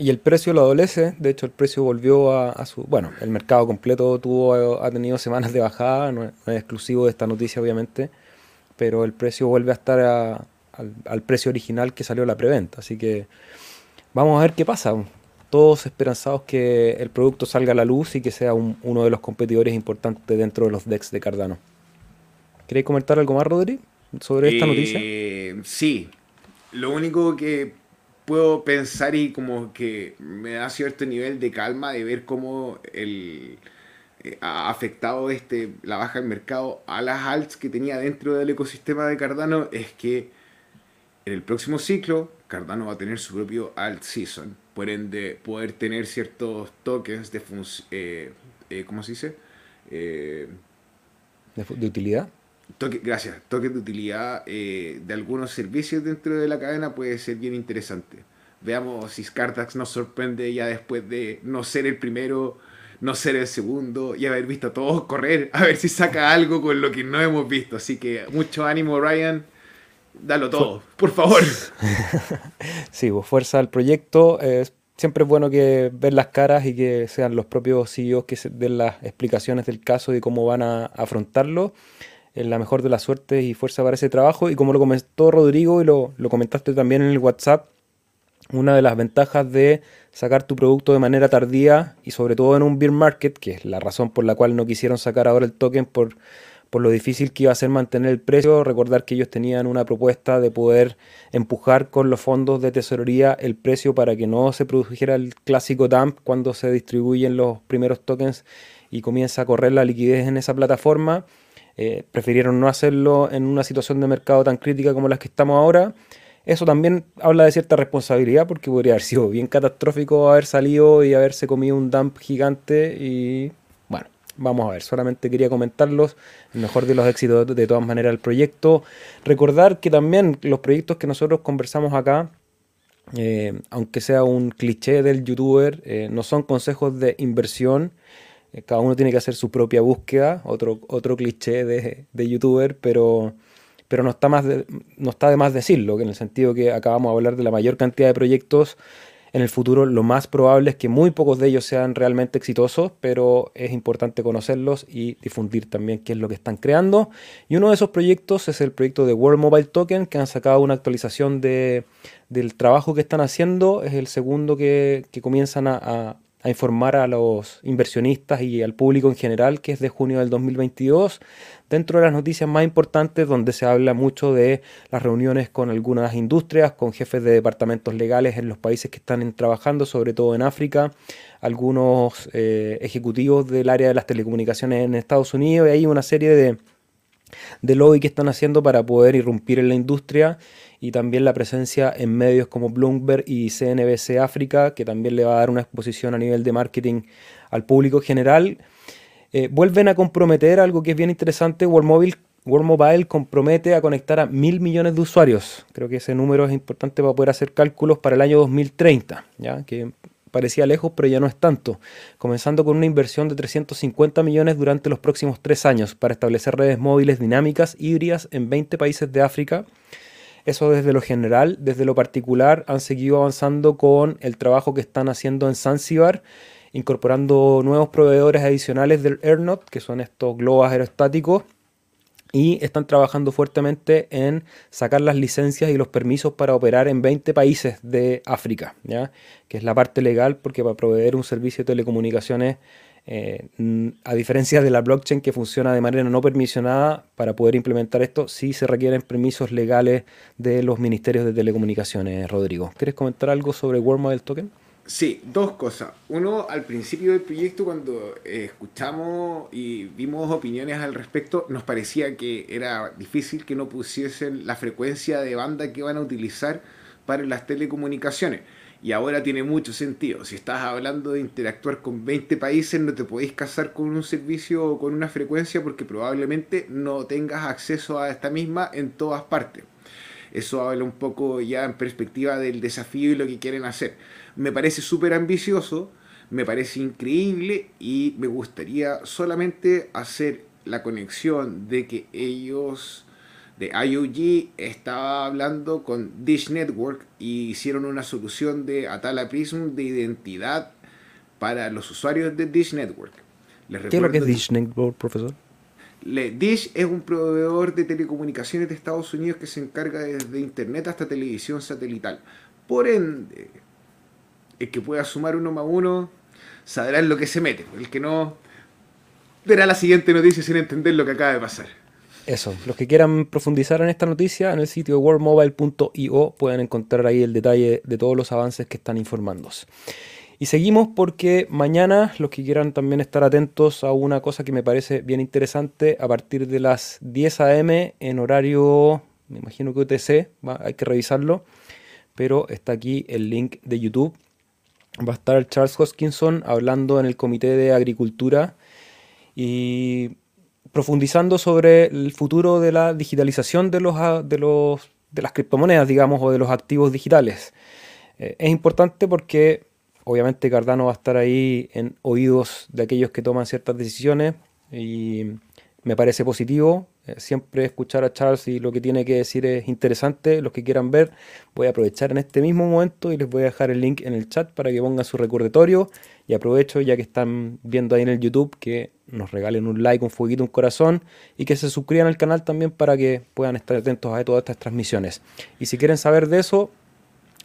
Y el precio lo adolece, de hecho el precio volvió a, su... Bueno, el mercado completo tuvo, ha tenido semanas de bajada, no es, exclusivo de esta noticia obviamente, pero el precio vuelve a estar al, precio original que salió la preventa, así que vamos a ver qué pasa. Todos esperanzados que el producto salga a la luz y que sea uno de los competidores importantes dentro de los DEX de Cardano. ¿Queréis comentar algo más, Rodri, sobre esta noticia? Eh, sí, lo único que puedo pensar y como que me da cierto nivel de calma de ver cómo el, eh, ha afectado este, la baja del mercado a las alts que tenía dentro del ecosistema de Cardano es que en el próximo ciclo Cardano va a tener su propio alt season, por ende poder tener ciertos tokens de eh, eh, ¿cómo se dice? ¿De, ¿De utilidad? Toque, gracias. Toques de utilidad eh, de algunos servicios dentro de la cadena puede ser bien interesante. Veamos si Scartax nos sorprende ya después de no ser el primero, no ser el segundo y haber visto a todos correr, a ver si saca algo con lo que no hemos visto. Así que mucho ánimo, Ryan. Dalo todo, por favor. sí, pues fuerza al proyecto. siempre es bueno que ver las caras y que sean los propios CEOs que den las explicaciones del caso y cómo van a afrontarlo la mejor de la suerte y fuerza para ese trabajo. Y como lo comentó Rodrigo y lo, lo comentaste también en el WhatsApp, una de las ventajas de sacar tu producto de manera tardía y sobre todo en un beer market, que es la razón por la cual no quisieron sacar ahora el token por, por lo difícil que iba a ser mantener el precio. Recordar que ellos tenían una propuesta de poder empujar con los fondos de tesorería el precio para que no se produjera el clásico dump cuando se distribuyen los primeros tokens y comienza a correr la liquidez en esa plataforma. Eh, prefirieron no hacerlo en una situación de mercado tan crítica como las que estamos ahora. Eso también habla de cierta responsabilidad porque podría haber sido bien catastrófico haber salido y haberse comido un dump gigante y bueno, vamos a ver, solamente quería comentarlos, el mejor de los éxitos de, todas maneras del proyecto. Recordar que también los proyectos que nosotros conversamos acá, eh, aunque sea un cliché del youtuber, eh, no son consejos de inversión. Eh, cada uno tiene que hacer su propia búsqueda, otro, otro cliché de, de youtuber, pero, pero no, está más no está de más decirlo, que en el sentido que acabamos de hablar de la mayor cantidad de proyectos en el futuro lo más probable es que muy pocos de ellos sean realmente exitosos, pero es importante conocerlos y difundir también qué es lo que están creando. Y uno de esos proyectos es el proyecto de World Mobile Token, que han sacado una actualización de, del trabajo que están haciendo. Es el segundo que, comienzan a, a informar a los inversionistas y al público en general, que es de junio del 2022, dentro de las noticias más importantes donde se habla mucho de las reuniones con algunas industrias, con jefes de departamentos legales en los países que están trabajando, sobre todo en África, algunos eh, ejecutivos del área de las telecomunicaciones en Estados Unidos y hay una serie de, de lobby que están haciendo para poder irrumpir en la industria y también la presencia en medios como Bloomberg y CNBC África, que también le va a dar una exposición a nivel de marketing al público general. Eh, vuelven a comprometer algo que es bien interesante, World Mobile, World Mobile compromete a conectar a mil millones de usuarios. Creo que ese número es importante para poder hacer cálculos para el año 2030, ¿ya? que parecía lejos, pero ya no es tanto, comenzando con una inversión de 350 millones durante los próximos tres años para establecer redes móviles dinámicas híbridas en 20 países de África eso desde lo general, desde lo particular, han seguido avanzando con el trabajo que están haciendo en Zanzibar, incorporando nuevos proveedores adicionales del AirNot, que son estos globos aerostáticos, y están trabajando fuertemente en sacar las licencias y los permisos para operar en 20 países de África, ¿ya? que es la parte legal, porque para proveer un servicio de telecomunicaciones eh, a diferencia de la blockchain que funciona de manera no permisionada, para poder implementar esto sí se requieren permisos legales de los ministerios de telecomunicaciones. Rodrigo, ¿quieres comentar algo sobre World Model Token? Sí, dos cosas. Uno, al principio del proyecto, cuando eh, escuchamos y vimos opiniones al respecto, nos parecía que era difícil que no pusiesen la frecuencia de banda que van a utilizar para las telecomunicaciones. Y ahora tiene mucho sentido. Si estás hablando de interactuar con 20 países, no te podéis casar con un servicio o con una frecuencia porque probablemente no tengas acceso a esta misma en todas partes. Eso habla un poco ya en perspectiva del desafío y lo que quieren hacer. Me parece súper ambicioso, me parece increíble y me gustaría solamente hacer la conexión de que ellos de IOG estaba hablando con Dish Network y hicieron una solución de Atala Prism de identidad para los usuarios de Dish Network. ¿Qué es lo que es Dish Network, profesor? Dish es un proveedor de telecomunicaciones de Estados Unidos que se encarga desde Internet hasta televisión satelital. Por ende, el que pueda sumar uno más uno sabrá en lo que se mete. El que no verá la siguiente noticia sin entender lo que acaba de pasar. Eso, los que quieran profundizar en esta noticia, en el sitio worldmobile.io pueden encontrar ahí el detalle de todos los avances que están informándose. Y seguimos porque mañana los que quieran también estar atentos a una cosa que me parece bien interesante, a partir de las 10 a.m. en horario, me imagino que UTC, hay que revisarlo, pero está aquí el link de YouTube. Va a estar Charles Hoskinson hablando en el Comité de Agricultura y profundizando sobre el futuro de la digitalización de, los, de, los, de las criptomonedas, digamos, o de los activos digitales. Eh, es importante porque obviamente Cardano va a estar ahí en oídos de aquellos que toman ciertas decisiones y me parece positivo. Eh, siempre escuchar a Charles y lo que tiene que decir es interesante. Los que quieran ver, voy a aprovechar en este mismo momento y les voy a dejar el link en el chat para que pongan su recordatorio. Y aprovecho, ya que están viendo ahí en el YouTube, que nos regalen un like, un fueguito, un corazón y que se suscriban al canal también para que puedan estar atentos a todas estas transmisiones. Y si quieren saber de eso,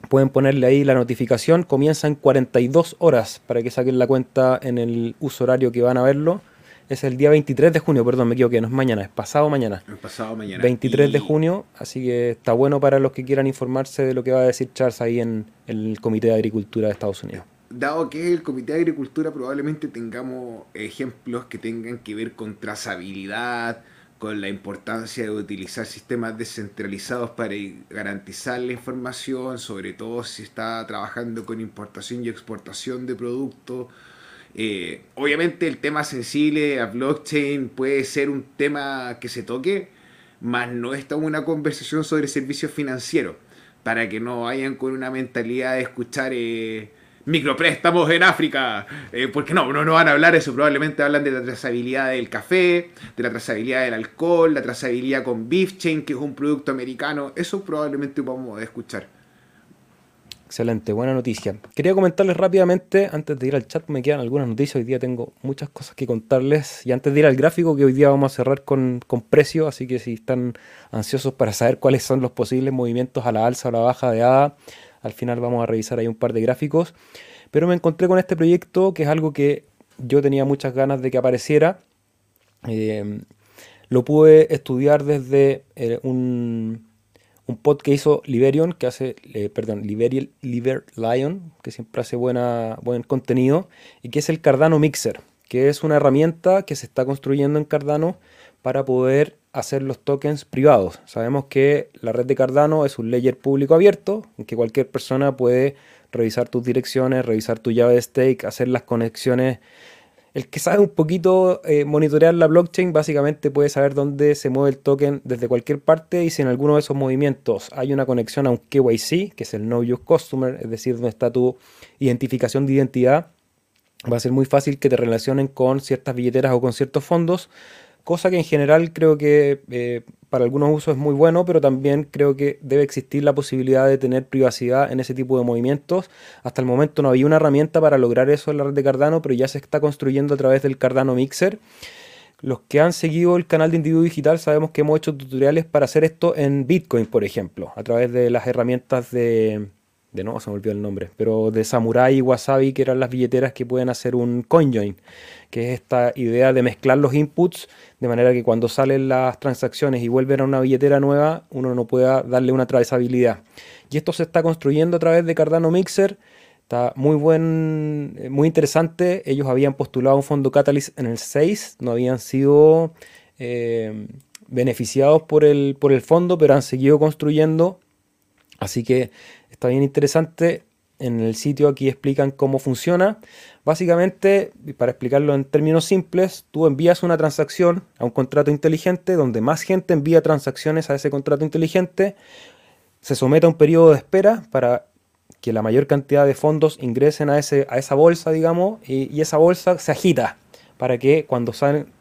pueden ponerle ahí la notificación. Comienza en 42 horas para que saquen la cuenta en el uso horario que van a verlo es el día 23 de junio, perdón, me equivoqué, no es mañana, es pasado mañana. Es pasado mañana. 23 de junio, así que está bueno para los que quieran informarse de lo que va a decir Charles ahí en, el Comité de Agricultura de Estados Unidos. Dado que el Comité de Agricultura probablemente tengamos ejemplos que tengan que ver con trazabilidad, con la importancia de utilizar sistemas descentralizados para garantizar la información, sobre todo si está trabajando con importación y exportación de productos. Eh, obviamente el tema sensible a blockchain puede ser un tema que se toque, más no está una conversación sobre servicios financieros, para que no vayan con una mentalidad de escuchar eh, micropréstamos en África, eh, porque no, no, no van a hablar eso, probablemente hablan de la trazabilidad del café, de la trazabilidad del alcohol, la trazabilidad con Beef Chain, que es un producto americano, eso probablemente vamos a escuchar. Excelente, buena noticia. Quería comentarles rápidamente, antes de ir al chat, me quedan algunas noticias. Hoy día tengo muchas cosas que contarles. Y antes de ir al gráfico, que hoy día vamos a cerrar con, con precio, así que si están ansiosos para saber cuáles son los posibles movimientos a la alza o a la baja de ADA, al final vamos a revisar ahí un par de gráficos. Pero me encontré con este proyecto que es algo que yo tenía muchas ganas de que apareciera. Eh, lo pude estudiar desde eh, un un pod que hizo Liberion, que hace, perdón, Liberial, Liber Lion, que siempre hace buena, buen contenido, y que es el Cardano Mixer, que es una herramienta que se está construyendo en Cardano para poder hacer los tokens privados. Sabemos que la red de Cardano es un ledger público abierto, en que cualquier persona puede revisar tus direcciones, revisar tu llave de stake, hacer las conexiones el que sabe un poquito eh, monitorear la blockchain básicamente puede saber dónde se mueve el token desde cualquier parte y si en alguno de esos movimientos hay una conexión a un KYC, que es el Know Your Customer, es decir, donde está tu identificación de identidad, va a ser muy fácil que te relacionen con ciertas billeteras o con ciertos fondos cosa que en general creo que eh, para algunos usos es muy bueno, pero también creo que debe existir la posibilidad de tener privacidad en ese tipo de movimientos. Hasta el momento no había una herramienta para lograr eso en la red de Cardano, pero ya se está construyendo a través del Cardano Mixer. Los que han seguido el canal de Individuo Digital sabemos que hemos hecho tutoriales para hacer esto en Bitcoin, por ejemplo, a través de las herramientas de, de no, se me olvidó el nombre, pero de Samurai y Wasabi, que eran las billeteras que pueden hacer un CoinJoin, que es esta idea de mezclar los inputs de manera que cuando salen las transacciones y vuelven a una billetera nueva, uno no pueda darle una trazabilidad. Y esto se está construyendo a través de Cardano Mixer. Está muy buen, eh, muy interesante. Ellos habían postulado un fondo Catalyst en el 6, no habían sido eh, beneficiados por el, por el fondo, pero han seguido construyendo. Así que Está bien interesante. En el sitio aquí explican cómo funciona. Básicamente, para explicarlo en términos simples, tú envías una transacción a un contrato inteligente donde más gente envía transacciones a ese contrato inteligente. Se somete a un periodo de espera para que la mayor cantidad de fondos ingresen a, ese, a esa bolsa, digamos, y, esa bolsa se agita para que cuando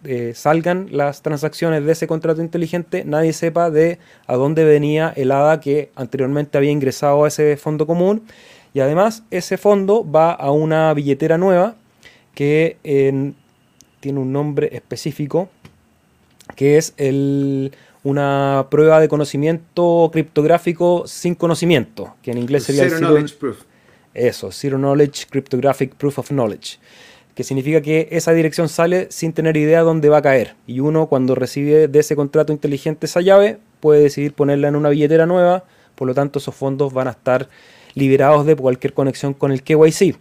eh, salgan las transacciones de ese contrato inteligente nadie sepa de a dónde venía el ADA que anteriormente había ingresado a ese fondo común. Y además ese fondo va a una billetera nueva que tiene un nombre específico, que es una prueba de conocimiento criptográfico sin conocimiento, que en inglés sería Zero Knowledge Proof. Eso, Zero Knowledge Cryptographic Proof of Knowledge que significa que esa dirección sale sin tener idea dónde va a caer. Y uno cuando recibe de ese contrato inteligente esa llave puede decidir ponerla en una billetera nueva, por lo tanto esos fondos van a estar liberados de cualquier conexión con el KYC.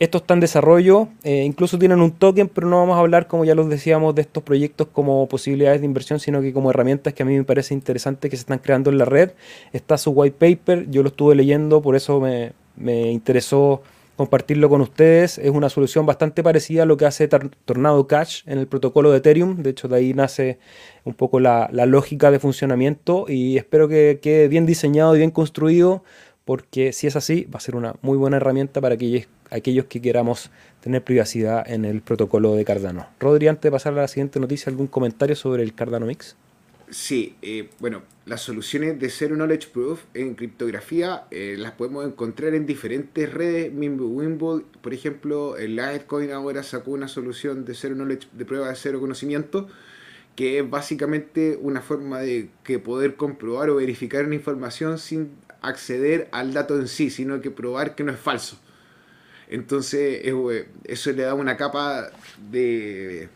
Esto está en desarrollo, eh, incluso tienen un token, pero no vamos a hablar, como ya los decíamos, de estos proyectos como posibilidades de inversión, sino que como herramientas que a mí me parece interesante que se están creando en la red. Está su white paper, yo lo estuve leyendo, por eso me, me interesó compartirlo con ustedes. Es una solución bastante parecida a lo que hace Tornado Cash en el protocolo de Ethereum. De hecho, de ahí nace un poco la, lógica de funcionamiento y espero que quede bien diseñado y bien construido porque si es así, va a ser una muy buena herramienta para aquellos, aquellos que queramos tener privacidad en el protocolo de Cardano. Rodri, antes de pasar a la siguiente noticia, ¿algún comentario sobre el Cardano Mix? Sí, eh, bueno, las soluciones de Zero Knowledge Proof en criptografía eh, las podemos encontrar en diferentes redes. Wimble, por ejemplo, el Litecoin ahora sacó una solución de Zero Knowledge, de prueba de cero conocimiento, que es básicamente una forma de que poder comprobar o verificar una información sin acceder al dato en sí, sino que probar que no es falso. Entonces, eh, eso le da una capa de,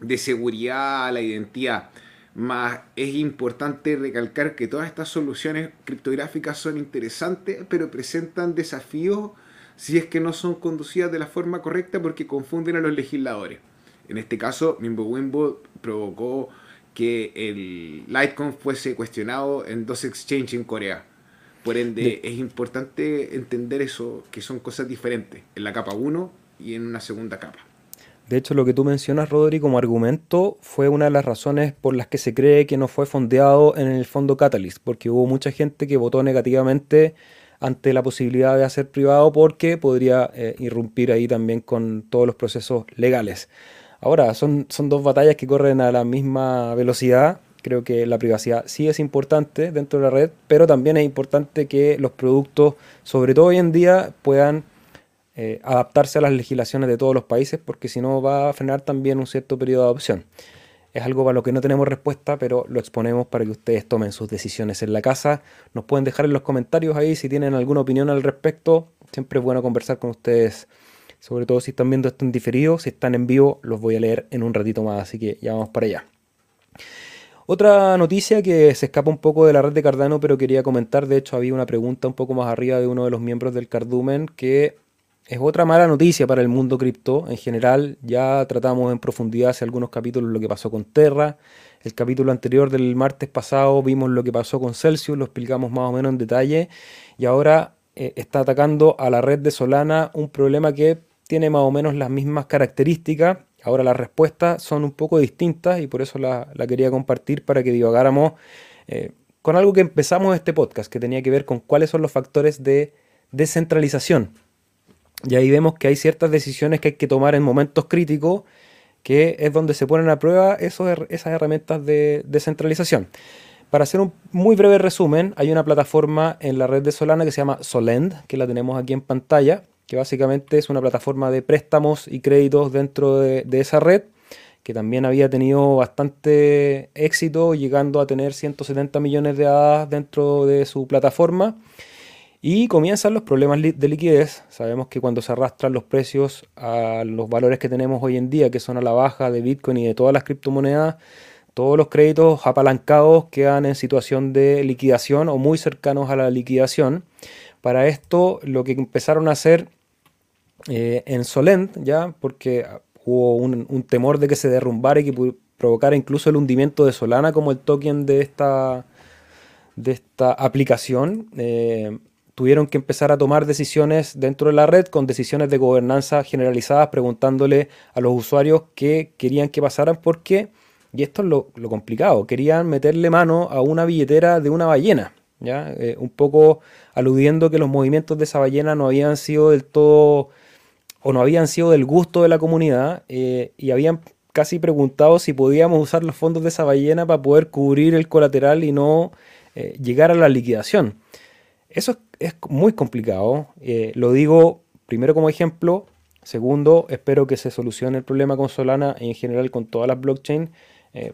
de seguridad a la identidad. Más es importante recalcar que todas estas soluciones criptográficas son interesantes, pero presentan desafíos si es que no son conducidas de la forma correcta porque confunden a los legisladores. En este caso, Mimbo provocó que el Litecoin fuese cuestionado en dos exchanges en Corea. Por ende, es importante entender eso, que son cosas diferentes. En la capa 1 y en una segunda capa. De hecho, lo que tú mencionas, Rodri, como argumento, fue una de las razones por las que se cree que no fue fondeado en el fondo Catalyst, porque hubo mucha gente que votó negativamente ante la posibilidad de hacer privado porque podría eh, irrumpir ahí también con todos los procesos legales. Ahora, son, son dos batallas que corren a la misma velocidad. Creo que la privacidad sí es importante dentro de la red, pero también es importante que los productos, sobre todo hoy en día, puedan eh, adaptarse a las legislaciones de todos los países, porque si no va a frenar también un cierto periodo de adopción. Es algo para lo que no tenemos respuesta, pero lo exponemos para que ustedes tomen sus decisiones en la casa. Nos pueden dejar en los comentarios ahí si tienen alguna opinión al respecto. Siempre es bueno conversar con ustedes, sobre todo si están viendo esto en diferido. Si están en vivo, los voy a leer en un ratito más, así que ya vamos para allá. Otra noticia que se escapa un poco de la red de Cardano, pero quería comentar, de hecho había una pregunta un poco más arriba de uno de los miembros del Cardumen que es otra mala noticia para el mundo cripto en general. Ya tratamos en profundidad hace algunos capítulos lo que pasó con Terra. El capítulo anterior del martes pasado vimos lo que pasó con Celsius, lo explicamos más o menos en detalle. Y ahora eh, está atacando a la red de Solana un problema que tiene más o menos las mismas características. Ahora las respuestas son un poco distintas y por eso la, quería compartir para que divagáramos eh, con algo que empezamos este podcast, que tenía que ver con cuáles son los factores de descentralización y ahí vemos que hay ciertas decisiones que hay que tomar en momentos críticos, que es donde se ponen a prueba esas herramientas de descentralización. Para hacer un muy breve resumen, hay una plataforma en la red de Solana que se llama Solend, que la tenemos aquí en pantalla, que básicamente es una plataforma de préstamos y créditos dentro de, esa red, que también había tenido bastante éxito, llegando a tener 170 millones de hadas dentro de su plataforma. Y comienzan los problemas de liquidez. Sabemos que cuando se arrastran los precios a los valores que tenemos hoy en día, que son a la baja de Bitcoin y de todas las criptomonedas, todos los créditos apalancados quedan en situación de liquidación o muy cercanos a la liquidación. Para esto lo que empezaron a hacer eh, en Solent, ya, porque hubo un, temor de que se derrumbara y que provocara incluso el hundimiento de Solana como el token de esta, de esta aplicación. Eh, tuvieron que empezar a tomar decisiones dentro de la red con decisiones de gobernanza generalizadas, preguntándole a los usuarios qué querían que pasaran, porque, y esto es lo, complicado, querían meterle mano a una billetera de una ballena, ¿ya? Eh, un poco aludiendo que los movimientos de esa ballena no habían sido del todo, o no habían sido del gusto de la comunidad, eh, y habían casi preguntado si podíamos usar los fondos de esa ballena para poder cubrir el colateral y no eh, llegar a la liquidación. Eso es, muy complicado. Eh, lo digo primero como ejemplo. Segundo, espero que se solucione el problema con Solana y en general con todas las blockchains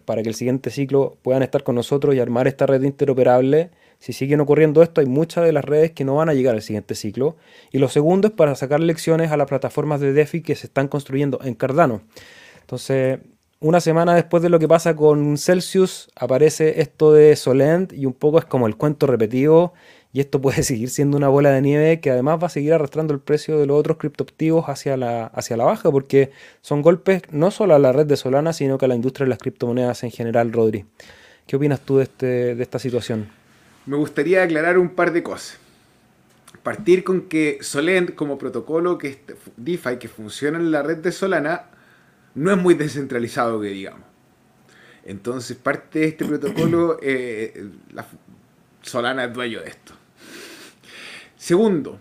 para que el siguiente ciclo puedan estar con nosotros y armar esta red interoperable. Si siguen ocurriendo esto, hay muchas de las redes que no van a llegar al siguiente ciclo. Y lo segundo es para sacar lecciones a las plataformas de DeFi que se están construyendo en Cardano. Entonces, una semana después de lo que pasa con Celsius, aparece esto de Solent y un poco es como el cuento repetido y esto puede seguir siendo una bola de nieve que además va a seguir arrastrando el precio de los otros criptoactivos hacia la, hacia la baja, porque son golpes no solo a la red de Solana, sino que a la industria de las criptomonedas en general, Rodri. ¿Qué opinas tú de, este, de esta situación? Me gustaría aclarar un par de cosas. Partir con que Solent, como protocolo que DeFi que funciona en la red de Solana, no es muy descentralizado, que digamos. Entonces, parte de este protocolo, eh, la, Solana es dueño de esto. Segundo,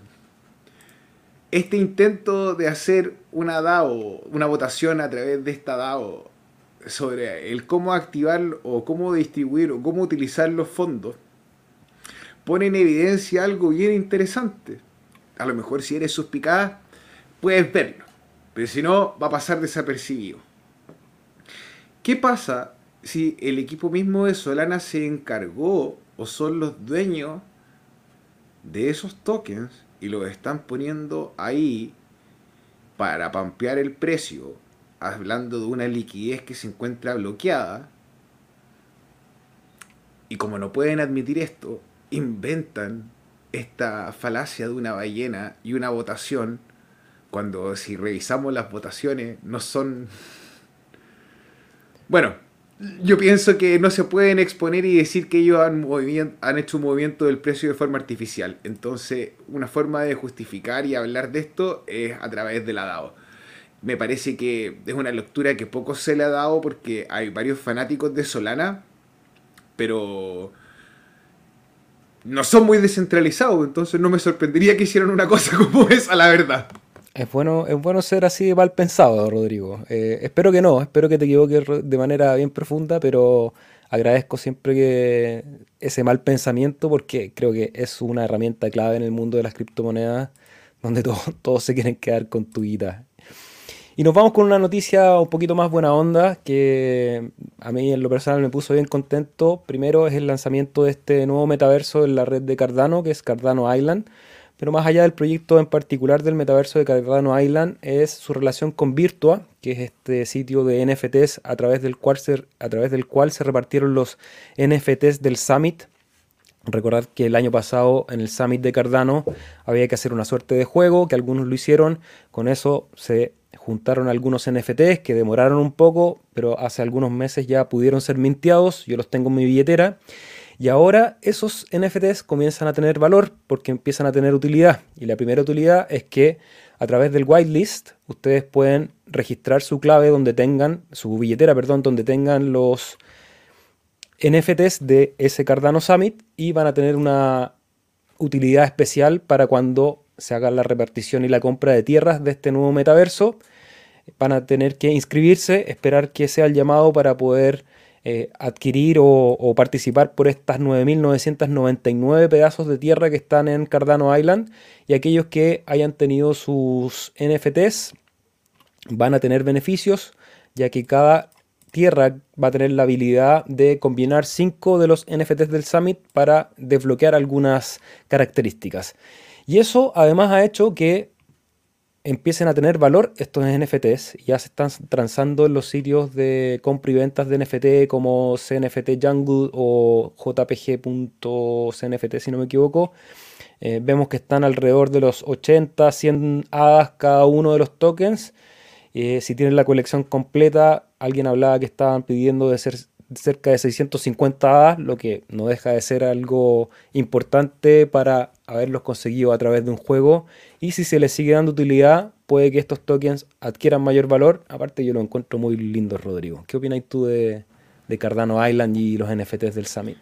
este intento de hacer una DAO, una votación a través de esta DAO sobre el cómo activar o cómo distribuir o cómo utilizar los fondos, pone en evidencia algo bien interesante. A lo mejor si eres suspicaz, puedes verlo, pero si no, va a pasar desapercibido. ¿Qué pasa si el equipo mismo de Solana se encargó o son los dueños de esos tokens y los están poniendo ahí para pampear el precio, hablando de una liquidez que se encuentra bloqueada. Y como no pueden admitir esto, inventan esta falacia de una ballena y una votación, cuando si revisamos las votaciones no son... Bueno, yo pienso que no se pueden exponer y decir que ellos han, han hecho un movimiento del precio de forma artificial. Entonces, una forma de justificar y hablar de esto es a través de la DAO. Me parece que es una lectura que poco se le ha dado porque hay varios fanáticos de Solana, pero no son muy descentralizados, entonces no me sorprendería que hicieran una cosa como esa, la verdad. Es bueno, es bueno ser así mal pensado, Rodrigo. Eh, espero que no, espero que te equivoques de manera bien profunda, pero agradezco siempre ese mal pensamiento porque creo que es una herramienta clave en el mundo de las criptomonedas donde todos se quieren quedar con tu guita. Y nos vamos con una noticia un poquito más buena onda que a mí en lo personal me puso bien contento. Primero es el lanzamiento de este nuevo metaverso en la red de Cardano, que es Cardano Island. Pero más allá del proyecto en particular del metaverso de Cardano Island es su relación con Virtua, que es este sitio de NFTs a través del cual se, a través del cual se repartieron los NFTs del Summit Recordad que el año pasado en el Summit de Cardano había que hacer una suerte de juego, que algunos lo hicieron, con eso se juntaron algunos NFTs que demoraron un poco, pero hace algunos meses ya pudieron ser minteados, yo los tengo en mi billetera, y ahora esos NFTs comienzan a tener valor porque empiezan a tener utilidad, y la primera utilidad es que a través del whitelist ustedes pueden registrar su clave donde tengan, su billetera, perdón, donde tengan los NFTs de ese Cardano Summit y van a tener una utilidad especial para cuando se haga la repartición y la compra de tierras de este nuevo metaverso. Van a tener que inscribirse, esperar que sea el llamado para poder eh, adquirir o, participar por estas 9.999 pedazos de tierra que están en Cardano Island y aquellos que hayan tenido sus NFTs van a tener beneficios ya que cada Tierra va a tener la habilidad de combinar 5 de los NFTs del Summit para desbloquear algunas características. Y eso además ha hecho que empiecen a tener valor estos NFTs. Ya se están transando en los sitios de compra y ventas de NFT como CNFT Jungle o jpg.cnft si no me equivoco. Eh, vemos que están alrededor de los 80, 100 hadas cada uno de los tokens. Eh, si tienen la colección completa, alguien hablaba que estaban pidiendo de ser cerca de 650 hadas, lo que no deja de ser algo importante para haberlos conseguido a través de un juego. Y si se les sigue dando utilidad, puede que estos tokens adquieran mayor valor. Aparte, yo lo encuentro muy lindo, Rodrigo. ¿Qué opinas tú de, de Cardano Island y los NFTs del Summit?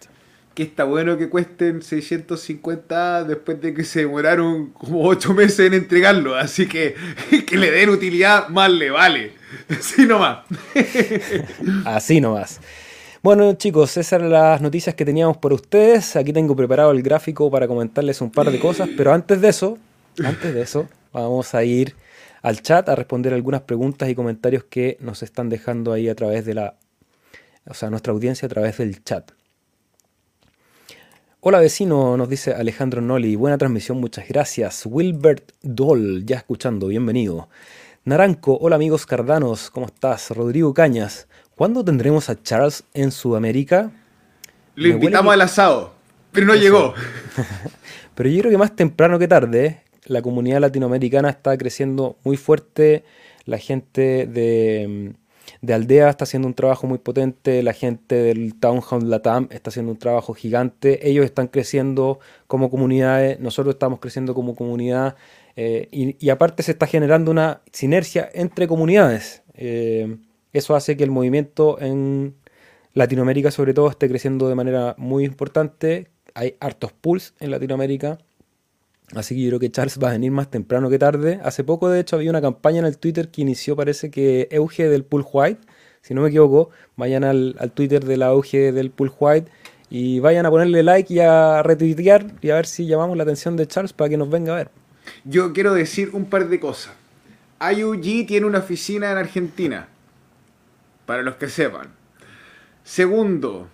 que está bueno que cuesten 650 después de que se demoraron como 8 meses en entregarlo. Así que que le den utilidad, más le vale. Así nomás. Así nomás. Bueno chicos, esas eran las noticias que teníamos por ustedes. Aquí tengo preparado el gráfico para comentarles un par de cosas, pero antes de eso, antes de eso, vamos a ir al chat a responder algunas preguntas y comentarios que nos están dejando ahí a través de la, o sea, nuestra audiencia a través del chat. Hola vecino, nos dice Alejandro Noli. Buena transmisión, muchas gracias. Wilbert Doll, ya escuchando, bienvenido. Naranco, hola amigos cardanos, ¿cómo estás? Rodrigo Cañas, ¿cuándo tendremos a Charles en Sudamérica? Lo invitamos al asado, pero no llegó. pero yo creo que más temprano que tarde, la comunidad latinoamericana está creciendo muy fuerte, la gente de de Aldea está haciendo un trabajo muy potente, la gente del Townhouse Latam está haciendo un trabajo gigante, ellos están creciendo como comunidades, nosotros estamos creciendo como comunidad eh, y, aparte se está generando una sinergia entre comunidades. Eh, eso hace que el movimiento en Latinoamérica sobre todo esté creciendo de manera muy importante, hay hartos pools en Latinoamérica Así que yo creo que Charles va a venir más temprano que tarde. Hace poco, de hecho, había una campaña en el Twitter que inició, parece que Euge del Pool White. Si no me equivoco, vayan al, Twitter de la Euge del Pool White y vayan a ponerle like y a retuitear y a ver si llamamos la atención de Charles para que nos venga a ver. Yo quiero decir un par de cosas. IUG tiene una oficina en Argentina, para los que sepan. Segundo,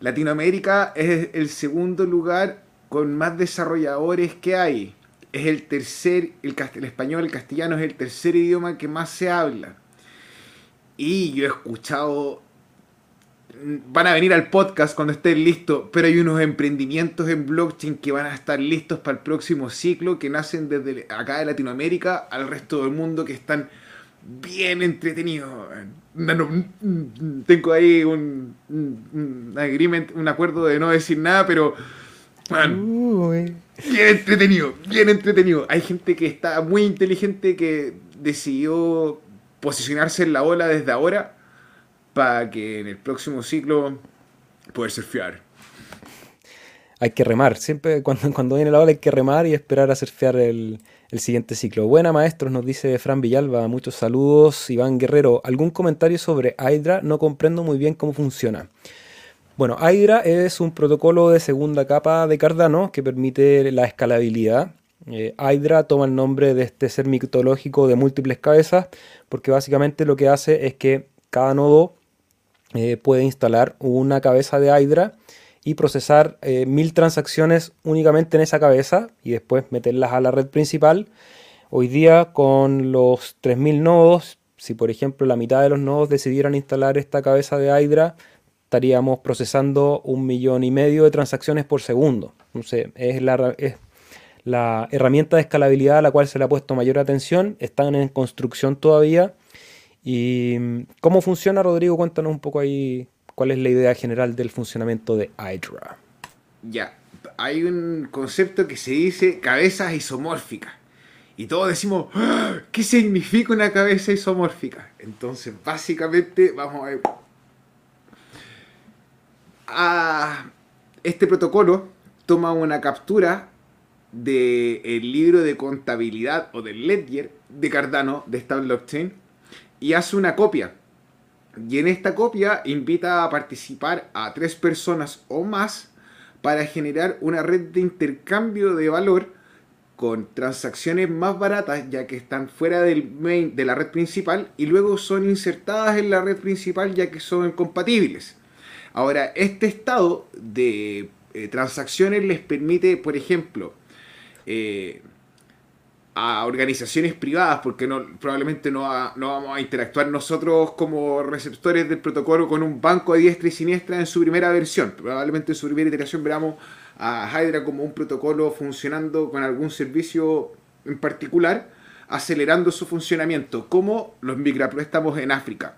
Latinoamérica es el segundo lugar con más desarrolladores que hay. Es el tercer, el, español, el castellano es el tercer idioma que más se habla. Y yo he escuchado van a venir al podcast cuando estén listos, pero hay unos emprendimientos en blockchain que van a estar listos para el próximo ciclo, que nacen desde acá de Latinoamérica al resto del mundo, que están bien entretenidos. tengo ahí un, un, agreement, un acuerdo de no decir nada, pero bien entretenido, bien entretenido. Hay gente que está muy inteligente que decidió posicionarse en la ola desde ahora para que en el próximo ciclo poder surfear. Hay que remar, siempre cuando, cuando viene la ola hay que remar y esperar a surfear el, el siguiente ciclo. Buena maestros, nos dice Fran Villalba, muchos saludos. Iván Guerrero, ¿algún comentario sobre Hydra? No comprendo muy bien cómo funciona. Bueno, Hydra es un protocolo de segunda capa de Cardano que permite la escalabilidad. Eh, Hydra toma el nombre de este ser mitológico de múltiples cabezas porque básicamente lo que hace es que cada nodo eh, puede instalar una cabeza de Hydra y procesar eh, mil transacciones únicamente en esa cabeza y después meterlas a la red principal. Hoy día con los 3000 nodos, si por ejemplo la mitad de los nodos decidieran instalar esta cabeza de Hydra, estaríamos procesando un millón y medio de transacciones por segundo. es la, es la herramienta de escalabilidad a la cual se le ha puesto mayor atención. Están en construcción todavía ¿Y cómo funciona, Rodrigo? Cuéntanos un poco ahí cuál es la idea general del funcionamiento de Hydra. Ya, hay un concepto que se dice cabezas isomórficas. Y todos decimos, ¡Ah! ¿qué significa una cabeza isomórfica? Entonces, básicamente, vamos a ver. Ah, este protocolo toma una captura del libro de contabilidad o del ledger de Cardano de esta blockchain y hace una copia. Y en esta copia invita a participar a tres personas o más para generar una red de intercambio de valor con transacciones más baratas ya que están fuera del main de la red principal y luego son insertadas en la red principal ya que son compatibles. Ahora, este estado de eh, transacciones les permite, por ejemplo, eh, a organizaciones privadas, porque probablemente no, no vamos a interactuar nosotros como receptores del protocolo con un banco de diestra y siniestra en su primera versión. Probablemente en su primera iteración veamos a Hydra como un protocolo funcionando con algún servicio en particular, acelerando su funcionamiento, como los micropréstamos en África.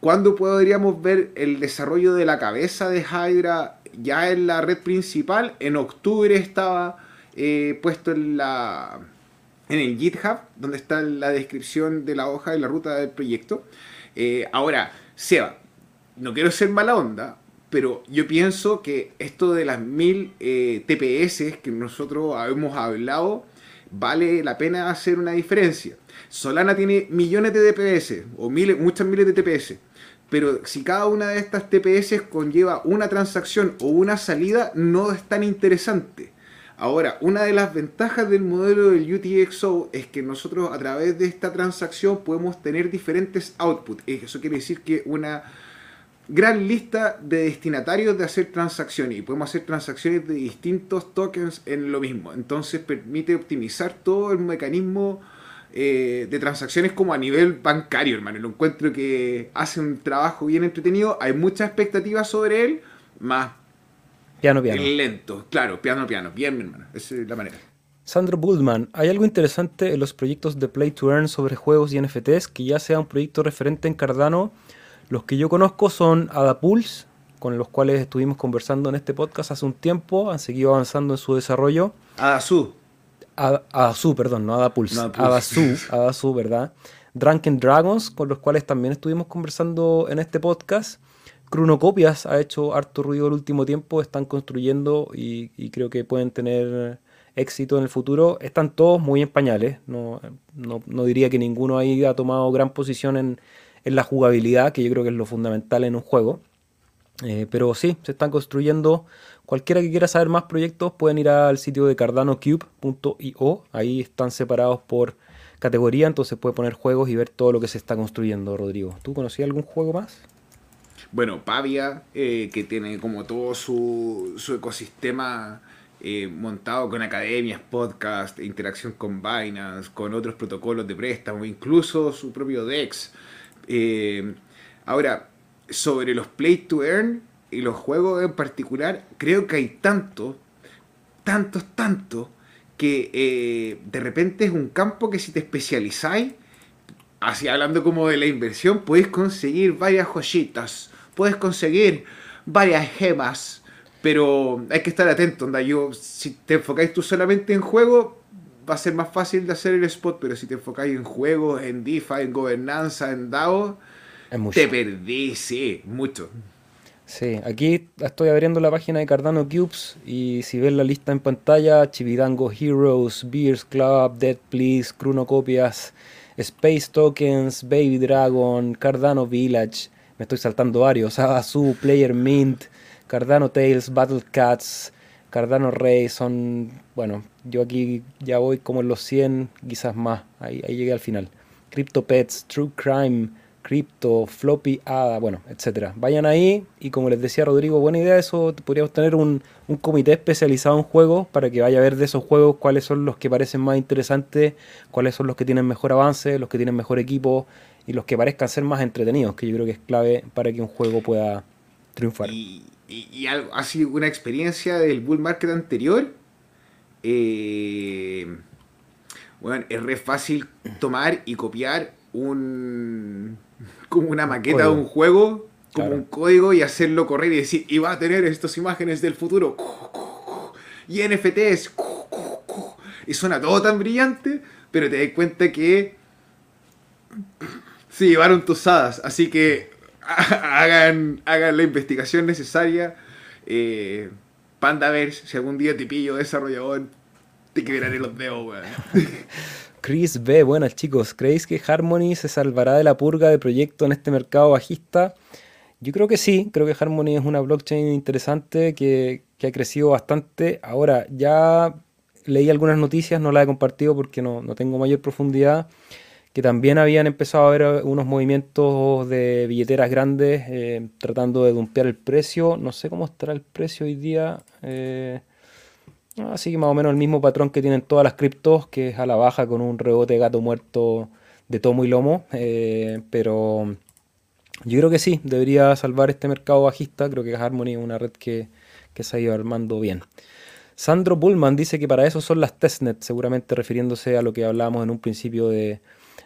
¿Cuándo podríamos ver el desarrollo de la cabeza de Hydra ya en la red principal? En octubre estaba eh, puesto en la en el GitHub, donde está la descripción de la hoja de la ruta del proyecto. Eh, ahora, Seba, no quiero ser mala onda, pero yo pienso que esto de las mil eh, TPS que nosotros hemos hablado, vale la pena hacer una diferencia. Solana tiene millones de TPS, o miles, muchas miles de TPS. Pero si cada una de estas TPS conlleva una transacción o una salida, no es tan interesante. Ahora, una de las ventajas del modelo del UTXO es que nosotros a través de esta transacción podemos tener diferentes outputs. Eso quiere decir que una gran lista de destinatarios de hacer transacciones y podemos hacer transacciones de distintos tokens en lo mismo. Entonces permite optimizar todo el mecanismo eh, de transacciones como a nivel bancario, hermano. Lo encuentro que hace un trabajo bien entretenido. Hay muchas expectativas sobre él, más Piano, piano. Lento, claro, piano, piano. Bien, mi hermano. Esa es la manera. Sandro Bullman, ¿hay algo interesante en los proyectos de Play to Earn sobre juegos y NFTs que ya sea un proyecto referente en Cardano? Los que yo conozco son Adapulse, con los cuales estuvimos conversando en este podcast hace un tiempo, han seguido avanzando en su desarrollo. Adasu. Adasu, perdón, no Adapulse. No, Adasu, Adasu, ¿verdad? Drunken Dragons, con los cuales también estuvimos conversando en este podcast. Cronocopias ha hecho harto ruido el último tiempo, están construyendo y, creo que pueden tener éxito en el futuro. Están todos muy en pañales, no, diría que ninguno ahí ha tomado gran posición en, la jugabilidad, que yo creo que es lo fundamental en un juego. Eh, pero sí, se están construyendo. Cualquiera que quiera saber más proyectos pueden ir al sitio de cardanocube.io. Ahí están separados por categoría, entonces puede poner juegos y ver todo lo que se está construyendo, Rodrigo. ¿Tú conocías algún juego más? Bueno, Pavia, eh, que tiene como todo su, ecosistema eh, montado con academias, podcast, interacción con Binance, con otros protocolos de préstamo, incluso su propio DEX. Eh, ahora, sobre los Play to Earn y los juegos en particular, creo que hay tanto, tantos, tantos, que de repente es un campo que si te especializáis, así hablando como de la inversión, podéis conseguir varias joyitas puedes conseguir varias gemas, pero hay que estar atento. Onda. Yo, si te enfocáis tú solamente en juego, va a ser más fácil de hacer el spot, pero si te enfocáis en juegos, en DeFi, en gobernanza, en DAO, te perdí, sí, mucho. Sí, aquí estoy abriendo la página de Cardano Cubes y si ves la lista en pantalla, Chividango Heroes, Beers Club, Dead Please, Copias, Space Tokens, Baby Dragon, Cardano Village, me estoy saltando varios, Abasu, Player Mint, Cardano Tales, Battle Cats, Cardano Rey, son, bueno, yo aquí ya voy como en los 100, quizás más, ahí, ahí llegué al final. Crypto Pets, True Crime, Crypto, Floppy, ADA, bueno, etcétera. Vayan ahí y como les decía Rodrigo, buena idea eso, podríamos tener un, un, comité especializado en juegos para que vaya a ver de esos juegos cuáles son los que parecen más interesantes, cuáles son los que tienen mejor avance, los que tienen mejor equipo y los que parezcan ser más entretenidos, que yo creo que es clave para que un juego pueda triunfar. Y, y, algo, ha sido una experiencia del bull market anterior. Eh, bueno, es re fácil tomar y copiar un como una maqueta de un juego, como un código y hacerlo correr y decir, y va a tener estas imágenes del futuro. Y NFTs. Y suena todo tan brillante, pero te das cuenta que se llevaron tosadas. Así que hagan, hagan la investigación necesaria. Eh, Pandaverse, si algún día te pillo desarrollador, te quebraré los dedos, weón. Chris B, buenas chicos, ¿creéis que Harmony se salvará de la purga de proyecto en este mercado bajista? Yo creo que sí, creo que Harmony es una blockchain interesante que, ha crecido bastante. Ahora, ya leí algunas noticias, no las he compartido porque no, tengo mayor profundidad, que también habían empezado a haber unos movimientos de billeteras grandes eh, tratando de dumpear el precio. No sé cómo estará el precio hoy día. Eh, Así que más o menos el mismo patrón que tienen todas las criptos, que es a la baja con un rebote de gato muerto de tomo y lomo. Eh, pero yo creo que sí, debería salvar este mercado bajista. Creo que Harmony es una red que, se ha ido armando bien. Sandro Bullman dice que para eso son las testnet, seguramente refiriéndose a lo que hablábamos en un principio de,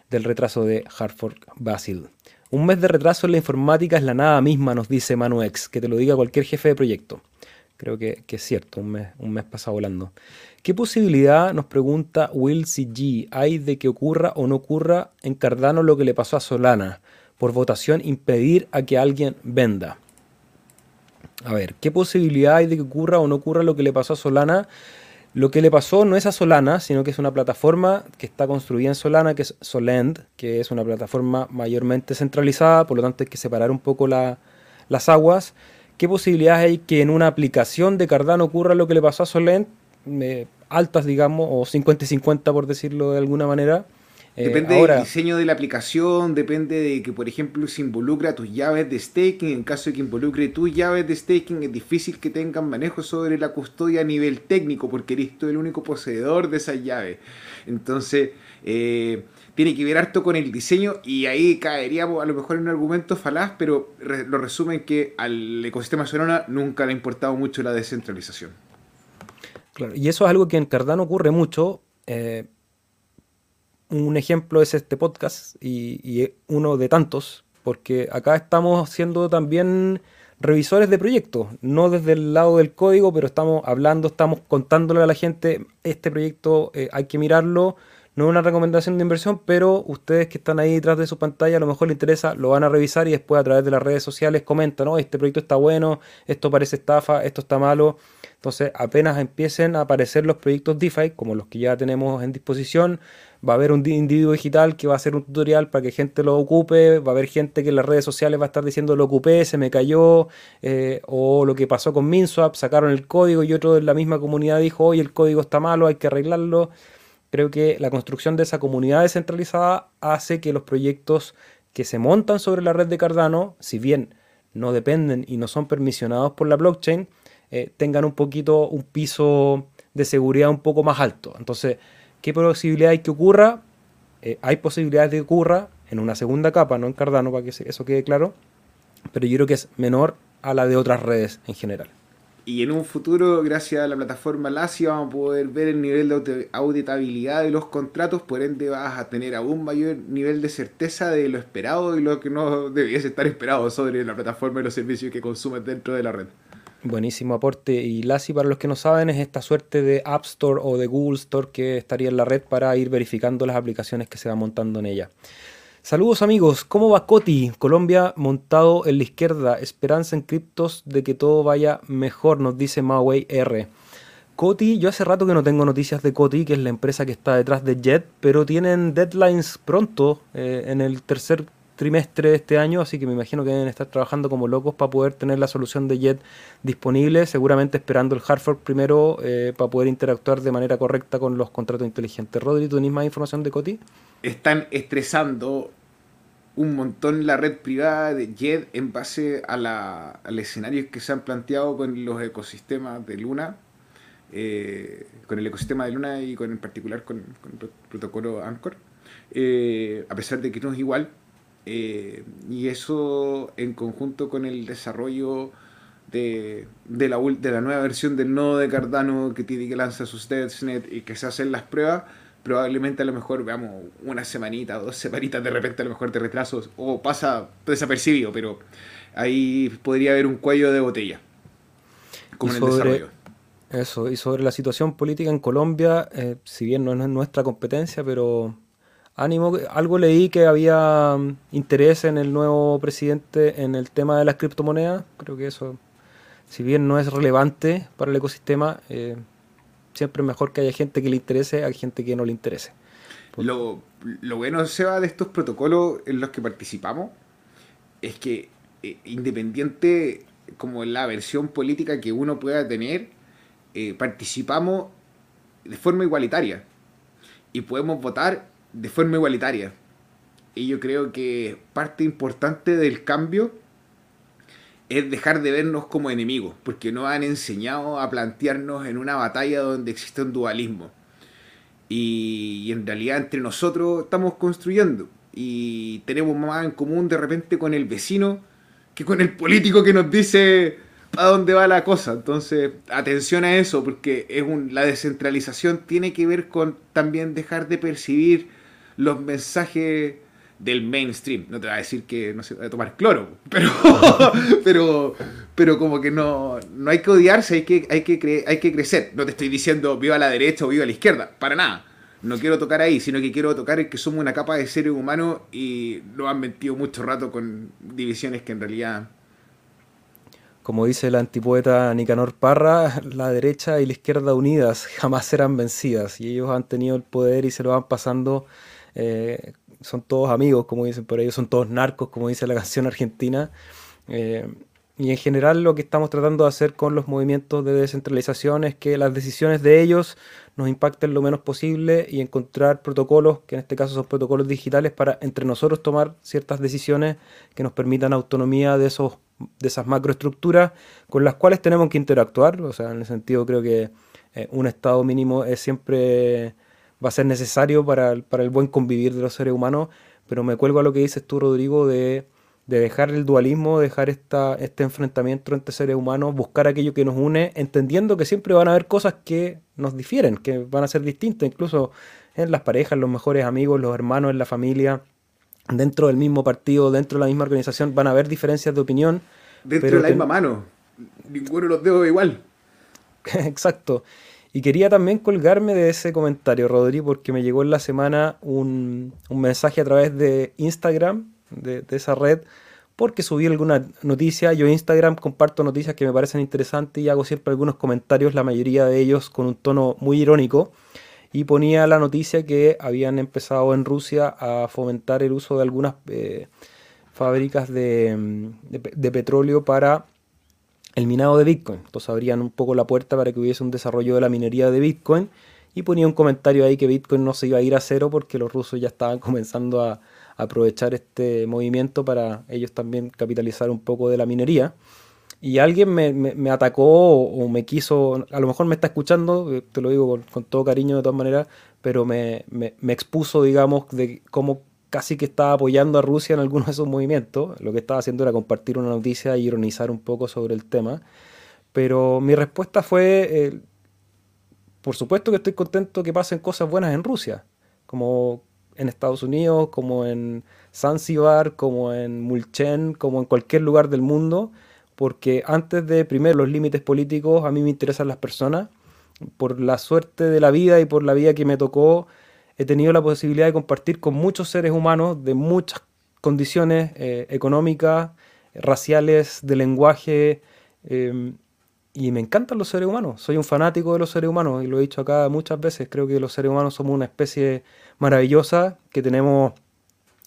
del retraso de Hartford Basil. Un mes de retraso en la informática es la nada misma, nos dice Manuex, que te lo diga cualquier jefe de proyecto. Creo que, es cierto, un mes, un mes pasa volando. ¿Qué posibilidad, nos pregunta Will CG, hay de que ocurra o no ocurra en Cardano lo que le pasó a Solana? Por votación, impedir a que alguien venda. A ver, ¿qué posibilidad hay de que ocurra o no ocurra lo que le pasó a Solana? Lo que le pasó no es a Solana, sino que es una plataforma que está construida en Solana, que es Solend, que es una plataforma mayormente centralizada, por lo tanto hay que separar un poco las aguas. ¿Qué posibilidades hay que en una aplicación de Cardano ocurra lo que le pasó a Solent? altas, digamos, o 50 y 50 por decirlo de alguna manera. Eh, depende del diseño de la aplicación, depende de que, por ejemplo, se involucra tus llaves de staking. En caso de que involucre tus llaves de staking, es difícil que tengan manejo sobre la custodia a nivel técnico, porque eres tú el único poseedor de esas llaves. Entonces, eh, tiene que ver harto con el diseño y ahí caeríamos a lo mejor en un argumento falaz, pero lo resumen que al ecosistema Solana nunca le ha importado mucho la descentralización. Claro, y eso es algo que en Cardano ocurre mucho. Eh, un ejemplo es este podcast y, y, uno de tantos, porque acá estamos siendo también revisores de proyectos, no desde el lado del código, pero estamos hablando, estamos contándole a la gente, este proyecto eh, hay que mirarlo, no es una recomendación de inversión, pero ustedes que están ahí detrás de su pantalla, a lo mejor les interesa, lo van a revisar y después a través de las redes sociales comentan, ¿no? Este proyecto está bueno, esto parece estafa, esto está malo. Entonces, apenas empiecen a aparecer los proyectos DeFi, como los que ya tenemos en disposición, va a haber un individuo digital que va a hacer un tutorial para que gente lo ocupe, va a haber gente que en las redes sociales va a estar diciendo lo ocupé, se me cayó, eh, o lo que pasó con MinSwap, sacaron el código y otro de la misma comunidad dijo, oye, el código está malo, hay que arreglarlo. Creo que la construcción de esa comunidad descentralizada hace que los proyectos que se montan sobre la red de Cardano, si bien no dependen y no son permisionados por la blockchain, eh, tengan un poquito un piso de seguridad un poco más alto. Entonces, ¿qué posibilidad hay que ocurra? Eh, hay posibilidades de que ocurra en una segunda capa, no en Cardano, para que eso quede claro, pero yo creo que es menor a la de otras redes en general. Y en un futuro, gracias a la plataforma LASI, vamos a poder ver el nivel de auditabilidad de los contratos, por ende vas a tener aún mayor nivel de certeza de lo esperado y lo que no debiese estar esperado sobre la plataforma y los servicios que consumes dentro de la red. Buenísimo aporte. Y Lassi, para los que no saben, es esta suerte de App Store o de Google Store que estaría en la red para ir verificando las aplicaciones que se van montando en ella. Saludos amigos, ¿cómo va Coti? Colombia montado en la izquierda, esperanza en criptos de que todo vaya mejor, nos dice Mawei R. Coti, yo hace rato que no tengo noticias de Coti, que es la empresa que está detrás de Jet, pero tienen deadlines pronto, eh, en el tercer trimestre de este año, así que me imagino que deben estar trabajando como locos para poder tener la solución de Jet disponible, seguramente esperando el hard fork primero eh, para poder interactuar de manera correcta con los contratos inteligentes. Rodri, ¿tú tienes más información de Coti? Están estresando un montón la red privada de Jet en base a la, al escenario que se han planteado con los ecosistemas de Luna, eh, con el ecosistema de Luna y con en particular con, el protocolo Anchor. Eh, a pesar de que no es igual, eh, y eso en conjunto con el desarrollo de, de, la, de la nueva versión del nodo de Cardano que tiene que lanzar sus testnet y que se hacen las pruebas, probablemente a lo mejor veamos una semanita, dos semanitas de repente a lo mejor de retrasos o pasa desapercibido, pero ahí podría haber un cuello de botella como en el desarrollo. Eso, y sobre la situación política en Colombia, eh, si bien no es nuestra competencia, pero ánimo, algo leí que había mm, interés en el nuevo presidente en el tema de las criptomonedas. Creo que eso, si bien no es relevante para el ecosistema, eh, siempre es mejor que haya gente que le interese a gente que no le interese. Lo, bueno, Seba, de estos protocolos en los que participamos es que eh, independiente como la versión política que uno pueda tener, eh, participamos de forma igualitaria y podemos votar de forma igualitaria. Y yo creo que parte importante del cambio es dejar de vernos como enemigos, porque nos han enseñado a plantearnos en una batalla donde existe un dualismo. Y, en realidad entre nosotros estamos construyendo y tenemos más en común de repente con el vecino que con el político que nos dice a dónde va la cosa. Entonces, atención a eso, porque es un, la descentralización tiene que ver con también dejar de percibir los mensajes del mainstream. No te va a decir que no se va a tomar cloro, pero, pero, pero como que no, no hay que odiarse, hay que, hay, que hay que crecer. No te estoy diciendo viva la derecha o viva la izquierda, para nada. No quiero tocar ahí, sino que quiero tocar el que somos una capa de seres humanos y lo han mentido mucho rato con divisiones que en realidad... Como dice el antipoeta Nicanor Parra, la derecha y la izquierda unidas jamás serán vencidas y ellos han tenido el poder y se lo van pasando eh, son todos amigos, como dicen por ellos, son todos narcos, como dice la canción argentina. Eh, y en general lo que estamos tratando de hacer con los movimientos de descentralización es que las decisiones de ellos nos impacten lo menos posible y encontrar protocolos, que en este caso son protocolos digitales, para entre nosotros tomar ciertas decisiones que nos permitan autonomía de, esos, de esas macroestructuras con las cuales tenemos que interactuar. O sea, en el sentido creo que eh, un estado mínimo es siempre va a ser necesario para, el buen convivir de los seres humanos, pero me cuelgo a lo que dices tú, Rodrigo, de, dejar el dualismo, dejar esta, este enfrentamiento entre seres humanos, buscar aquello que nos une, entendiendo que siempre van a haber cosas que nos difieren, que van a ser distintas, incluso en las parejas, los mejores amigos, los hermanos, en la familia, dentro del mismo partido, dentro de la misma organización, van a haber diferencias de opinión. Dentro de la misma mano, ninguno los dedos igual. Exacto. Y quería también colgarme de ese comentario, Rodri, porque me llegó en la semana un, mensaje a través de Instagram, de, esa red, porque subí alguna noticia. Yo en Instagram comparto noticias que me parecen interesantes y hago siempre algunos comentarios, la mayoría de ellos con un tono muy irónico. Y ponía la noticia que habían empezado en Rusia a fomentar el uso de algunas eh, fábricas de, de petróleo para el minado de Bitcoin. Entonces abrían un poco la puerta para que hubiese un desarrollo de la minería de Bitcoin y ponía un comentario ahí que Bitcoin no se iba a ir a cero porque los rusos ya estaban comenzando a, aprovechar este movimiento para ellos también capitalizar un poco de la minería. Y alguien me, atacó o, me quiso, a lo mejor me está escuchando, eh, te lo digo con, con todo cariño de todas maneras, pero me, expuso, digamos, de cómo casi que estaba apoyando a Rusia en algunos de esos movimientos. Lo que estaba haciendo era compartir una noticia e ironizar un poco sobre el tema. Pero mi respuesta fue, eh, por supuesto que estoy contento que pasen cosas buenas en Rusia, como en Estados Unidos, como en Zanzibar, como en Mulchen, como en cualquier lugar del mundo, porque antes de primero los límites políticos, a mí me interesan las personas. Por la suerte de la vida y por la vida que me tocó, he tenido la posibilidad de compartir con muchos seres humanos de muchas condiciones eh, económicas, raciales, de lenguaje. Em, y me encantan los seres humanos. Soy un fanático de los seres humanos y lo he dicho acá muchas veces. Creo que los seres humanos somos una especie maravillosa, que tenemos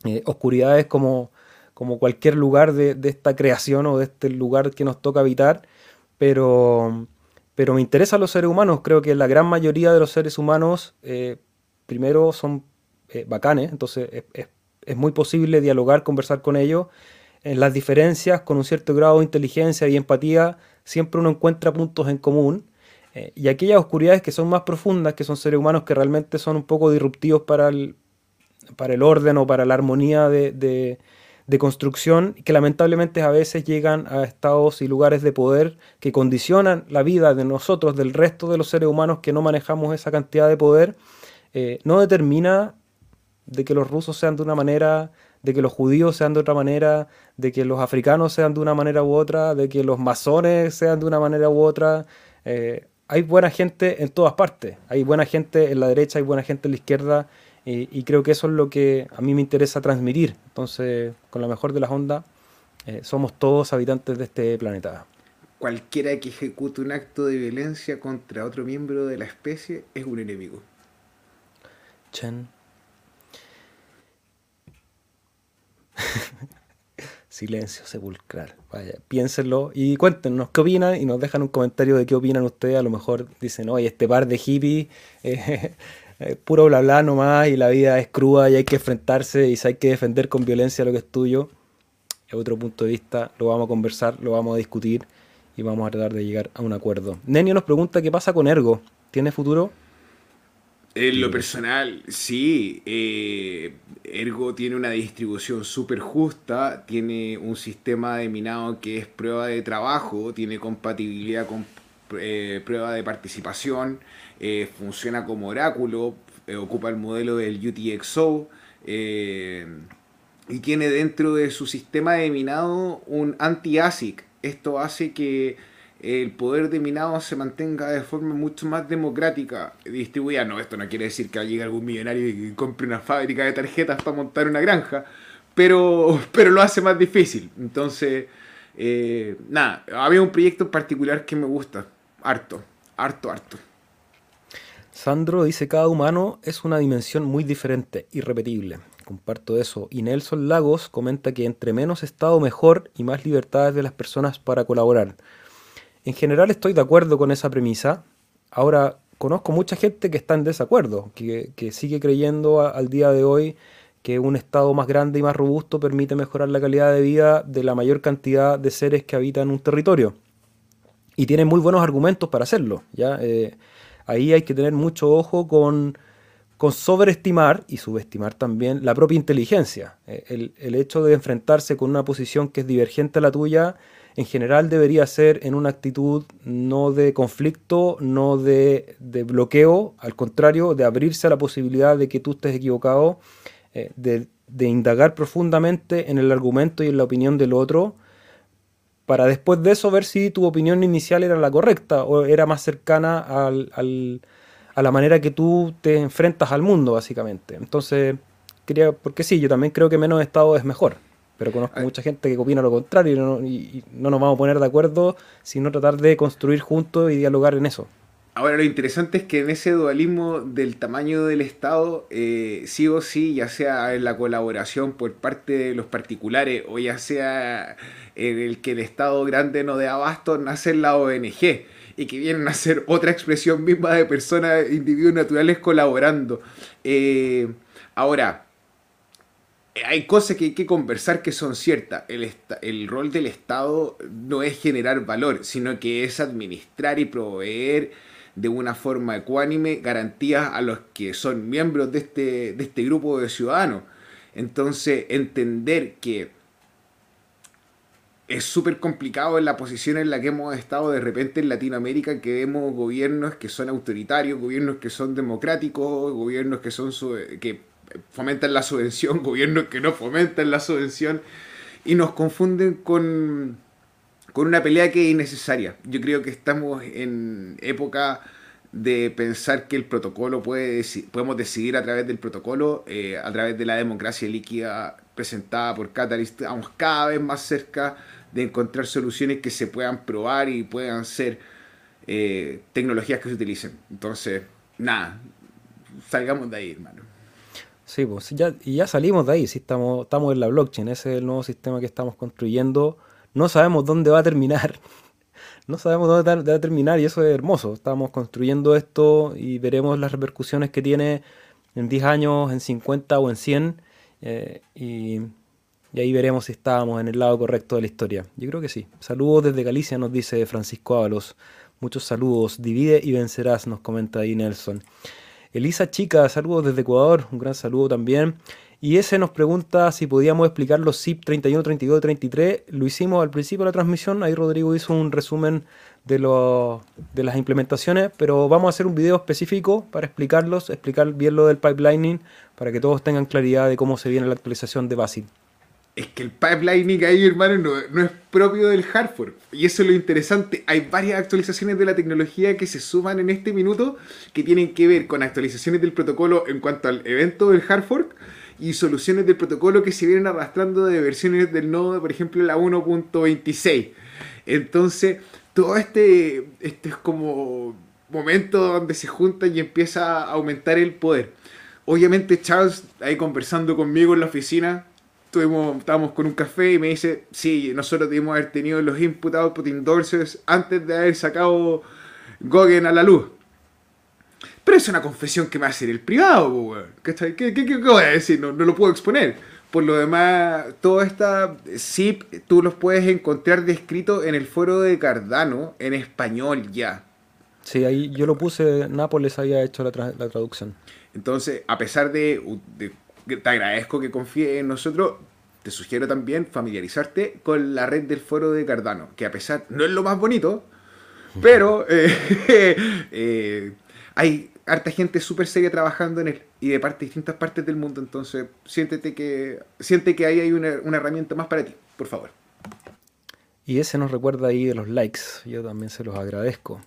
eh, oscuridades como, como cualquier lugar de, esta creación o de este lugar que nos toca habitar. Pero, pero me interesan los seres humanos. Creo que la gran mayoría de los seres humanos, eh, primero, son eh, bacanes. Entonces es, muy posible dialogar, conversar con ellos. En las diferencias, con un cierto grado de inteligencia y empatía, siempre uno encuentra puntos en común. Eh, y aquellas oscuridades que son más profundas, que son seres humanos que realmente son un poco disruptivos para el, para el orden o para la armonía de, de, construcción, que lamentablemente a veces llegan a estados y lugares de poder que condicionan la vida de nosotros, del resto de los seres humanos que no manejamos esa cantidad de poder, eh, no determina de que los rusos sean de una manera, de que los judíos sean de otra manera, de que los africanos sean de una manera u otra, de que los masones sean de una manera u otra. Eh, hay buena gente en todas partes. Hay buena gente en la derecha, hay buena gente en la izquierda. Y, creo que eso es lo que a mí me interesa transmitir. Entonces, con la mejor de las ondas, eh, somos todos habitantes de este planeta. Cualquiera que ejecute un acto de violencia contra otro miembro de la especie es un enemigo. Silencio sepulcral. Vaya, piénsenlo y cuéntenos qué opinan y nos dejan un comentario de qué opinan ustedes. A lo mejor dicen, oye, este par de hippies, eh, eh, puro bla bla nomás y la vida es cruda y hay que enfrentarse y hay que defender con violencia lo que es tuyo. Es otro punto de vista, lo vamos a conversar, lo vamos a discutir y vamos a tratar de llegar a un acuerdo. Nenio nos pregunta qué pasa con Ergo. ¿Tiene futuro? En lo personal, sí. Eh, Ergo tiene una distribución súper justa, tiene un sistema de minado que es prueba de trabajo, tiene compatibilidad con eh, prueba de participación, eh, funciona como oráculo, ocupa el modelo del UTXO y tiene dentro de su sistema de minado un anti-ASIC. Esto hace que el poder de minado se mantenga de forma mucho más democrática distribuida. No, esto no quiere decir que llegue algún millonario y compre una fábrica de tarjetas para montar una granja, pero, pero lo hace más difícil. Entonces, eh, nada, había un proyecto en particular que me gusta, harto, harto, harto. Sandro dice, cada humano es una dimensión muy diferente, irrepetible. Comparto eso. Y Nelson Lagos comenta que entre menos Estado mejor y más libertades de las personas para colaborar. En general estoy de acuerdo con esa premisa. Ahora, conozco mucha gente que está en desacuerdo, que, sigue creyendo al día de hoy que un Estado más grande y más robusto permite mejorar la calidad de vida de la mayor cantidad de seres que habitan un territorio. Y tiene muy buenos argumentos para hacerlo. ¿ya? Eh, ahí hay que tener mucho ojo con, con sobreestimar y subestimar también la propia inteligencia. Eh, el, hecho de enfrentarse con una posición que es divergente a la tuya en general debería ser en una actitud no de conflicto, no de, bloqueo, al contrario, de abrirse a la posibilidad de que tú estés equivocado, eh, de, indagar profundamente en el argumento y en la opinión del otro, para después de eso ver si tu opinión inicial era la correcta o era más cercana a la manera que tú te enfrentas al mundo, básicamente. Entonces, quería, porque sí, yo también creo que menos Estado es mejor pero conozco mucha gente que opina lo contrario y no, nos vamos a poner de acuerdo, sino tratar de construir juntos y dialogar en eso. Ahora, lo interesante es que en ese dualismo del tamaño del Estado, eh, sí o sí, ya sea en la colaboración por parte de los particulares o ya sea en el que el Estado grande no dé abasto, nace la ONG y que vienen a ser otra expresión misma de personas, individuos naturales colaborando. Eh, ahora, hay cosas que hay que conversar que son ciertas. El, el, rol del Estado no es generar valor, sino que es administrar y proveer de una forma ecuánime garantías a los que son miembros de este, de este grupo de ciudadanos. Entonces, entender que es súper complicado en la posición en la que hemos estado de repente en Latinoamérica, que vemos gobiernos que son autoritarios, gobiernos que son democráticos, gobiernos que son que fomentan la subvención, gobiernos que no fomentan la subvención, y nos confunden con, con una pelea que es innecesaria. Yo creo que estamos en época de pensar que el protocolo puede podemos decidir a través del protocolo, eh, a través de la democracia líquida presentada por Catalyst, estamos cada vez más cerca de encontrar soluciones que se puedan probar y puedan ser eh, tecnologías que se utilicen. Entonces, nada, salgamos de ahí, hermano. Sí, pues ya, y ya salimos de ahí, sí, estamos, estamos en la blockchain, ese es el nuevo sistema que estamos construyendo. No sabemos dónde va a terminar, no sabemos dónde va a terminar y eso es hermoso. Estamos construyendo esto y veremos las repercusiones que tiene en 10 años, en 50 o en 100. Eh, y, y, ahí veremos si estábamos en el lado correcto de la historia. Yo creo que sí. Saludos desde Galicia, nos dice Francisco Ábalos. Muchos saludos. Divide y vencerás, nos comenta ahí Nelson. Elisa Chica, saludos desde Ecuador, un gran saludo también. Y ese nos pregunta si podíamos explicar los SIP 31, 32 33. Lo hicimos al principio de la transmisión, ahí Rodrigo hizo un resumen de, de las implementaciones, pero vamos a hacer un video específico para explicarlos, explicar bien lo del pipelining, para que todos tengan claridad de cómo se viene la actualización de Basil es que el pipelining ahí, hermano, no, es propio del hardware. Y eso es lo interesante. Hay varias actualizaciones de la tecnología que se suman en este minuto que tienen que ver con actualizaciones del protocolo en cuanto al evento del hard fork y soluciones del protocolo que se vienen arrastrando de versiones del nodo, por ejemplo, la 1.26. Entonces, todo este, este es como momento donde se juntan y empieza a aumentar el poder. Obviamente Charles ahí conversando conmigo en la oficina, estábamos con un café y me dice, sí, nosotros debimos haber tenido los input output endorsers antes de haber sacado Gogen a la luz. Pero es una confesión que me va a hacer el privado, ¿Qué, qué, qué, voy a decir? No, no, lo puedo exponer. Por lo demás, toda esta zip tú los puedes encontrar descrito en el foro de Cardano en español ya. Sí, ahí yo lo puse, Nápoles había hecho la, la traducción. Entonces, a pesar de, de te agradezco que confíes en nosotros. Te sugiero también familiarizarte con la red del foro de Cardano, que a pesar, no es lo más bonito, pero eh, eh, hay harta gente súper seria trabajando en él y de parte, distintas partes del mundo. Entonces, siéntete que, siente que ahí hay una, una herramienta más para ti, por favor. Y ese nos recuerda ahí de los likes. Yo también se los agradezco.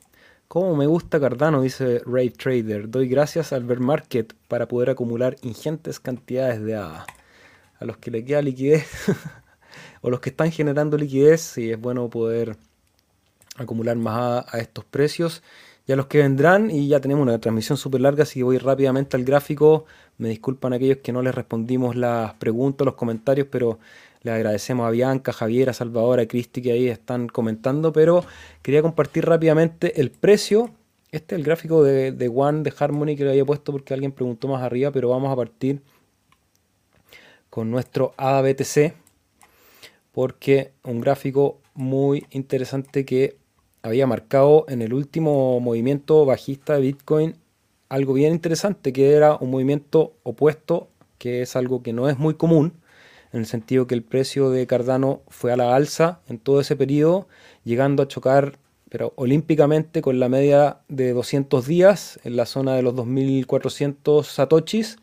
Cómo me gusta Cardano, dice Ray Trader. Doy gracias al bear market para poder acumular ingentes cantidades de ADA. A los que le queda liquidez o los que están generando liquidez, sí es bueno poder acumular más ADA a estos precios. Y a los que vendrán, y ya tenemos una transmisión súper larga, así que voy rápidamente al gráfico. Me disculpan aquellos que no les respondimos las preguntas, los comentarios, pero le agradecemos a Bianca, Javier, a Salvador, a Cristi que ahí están comentando, pero quería compartir rápidamente el precio. Este es el gráfico de, de One de Harmony que le había puesto porque alguien preguntó más arriba, pero vamos a partir con nuestro ABTC porque un gráfico muy interesante que había marcado en el último movimiento bajista de Bitcoin algo bien interesante que era un movimiento opuesto que es algo que no es muy común en el sentido que el precio de Cardano fue a la alza en todo ese periodo, llegando a chocar pero olímpicamente con la media de 200 días en la zona de los 2.400 satoshis,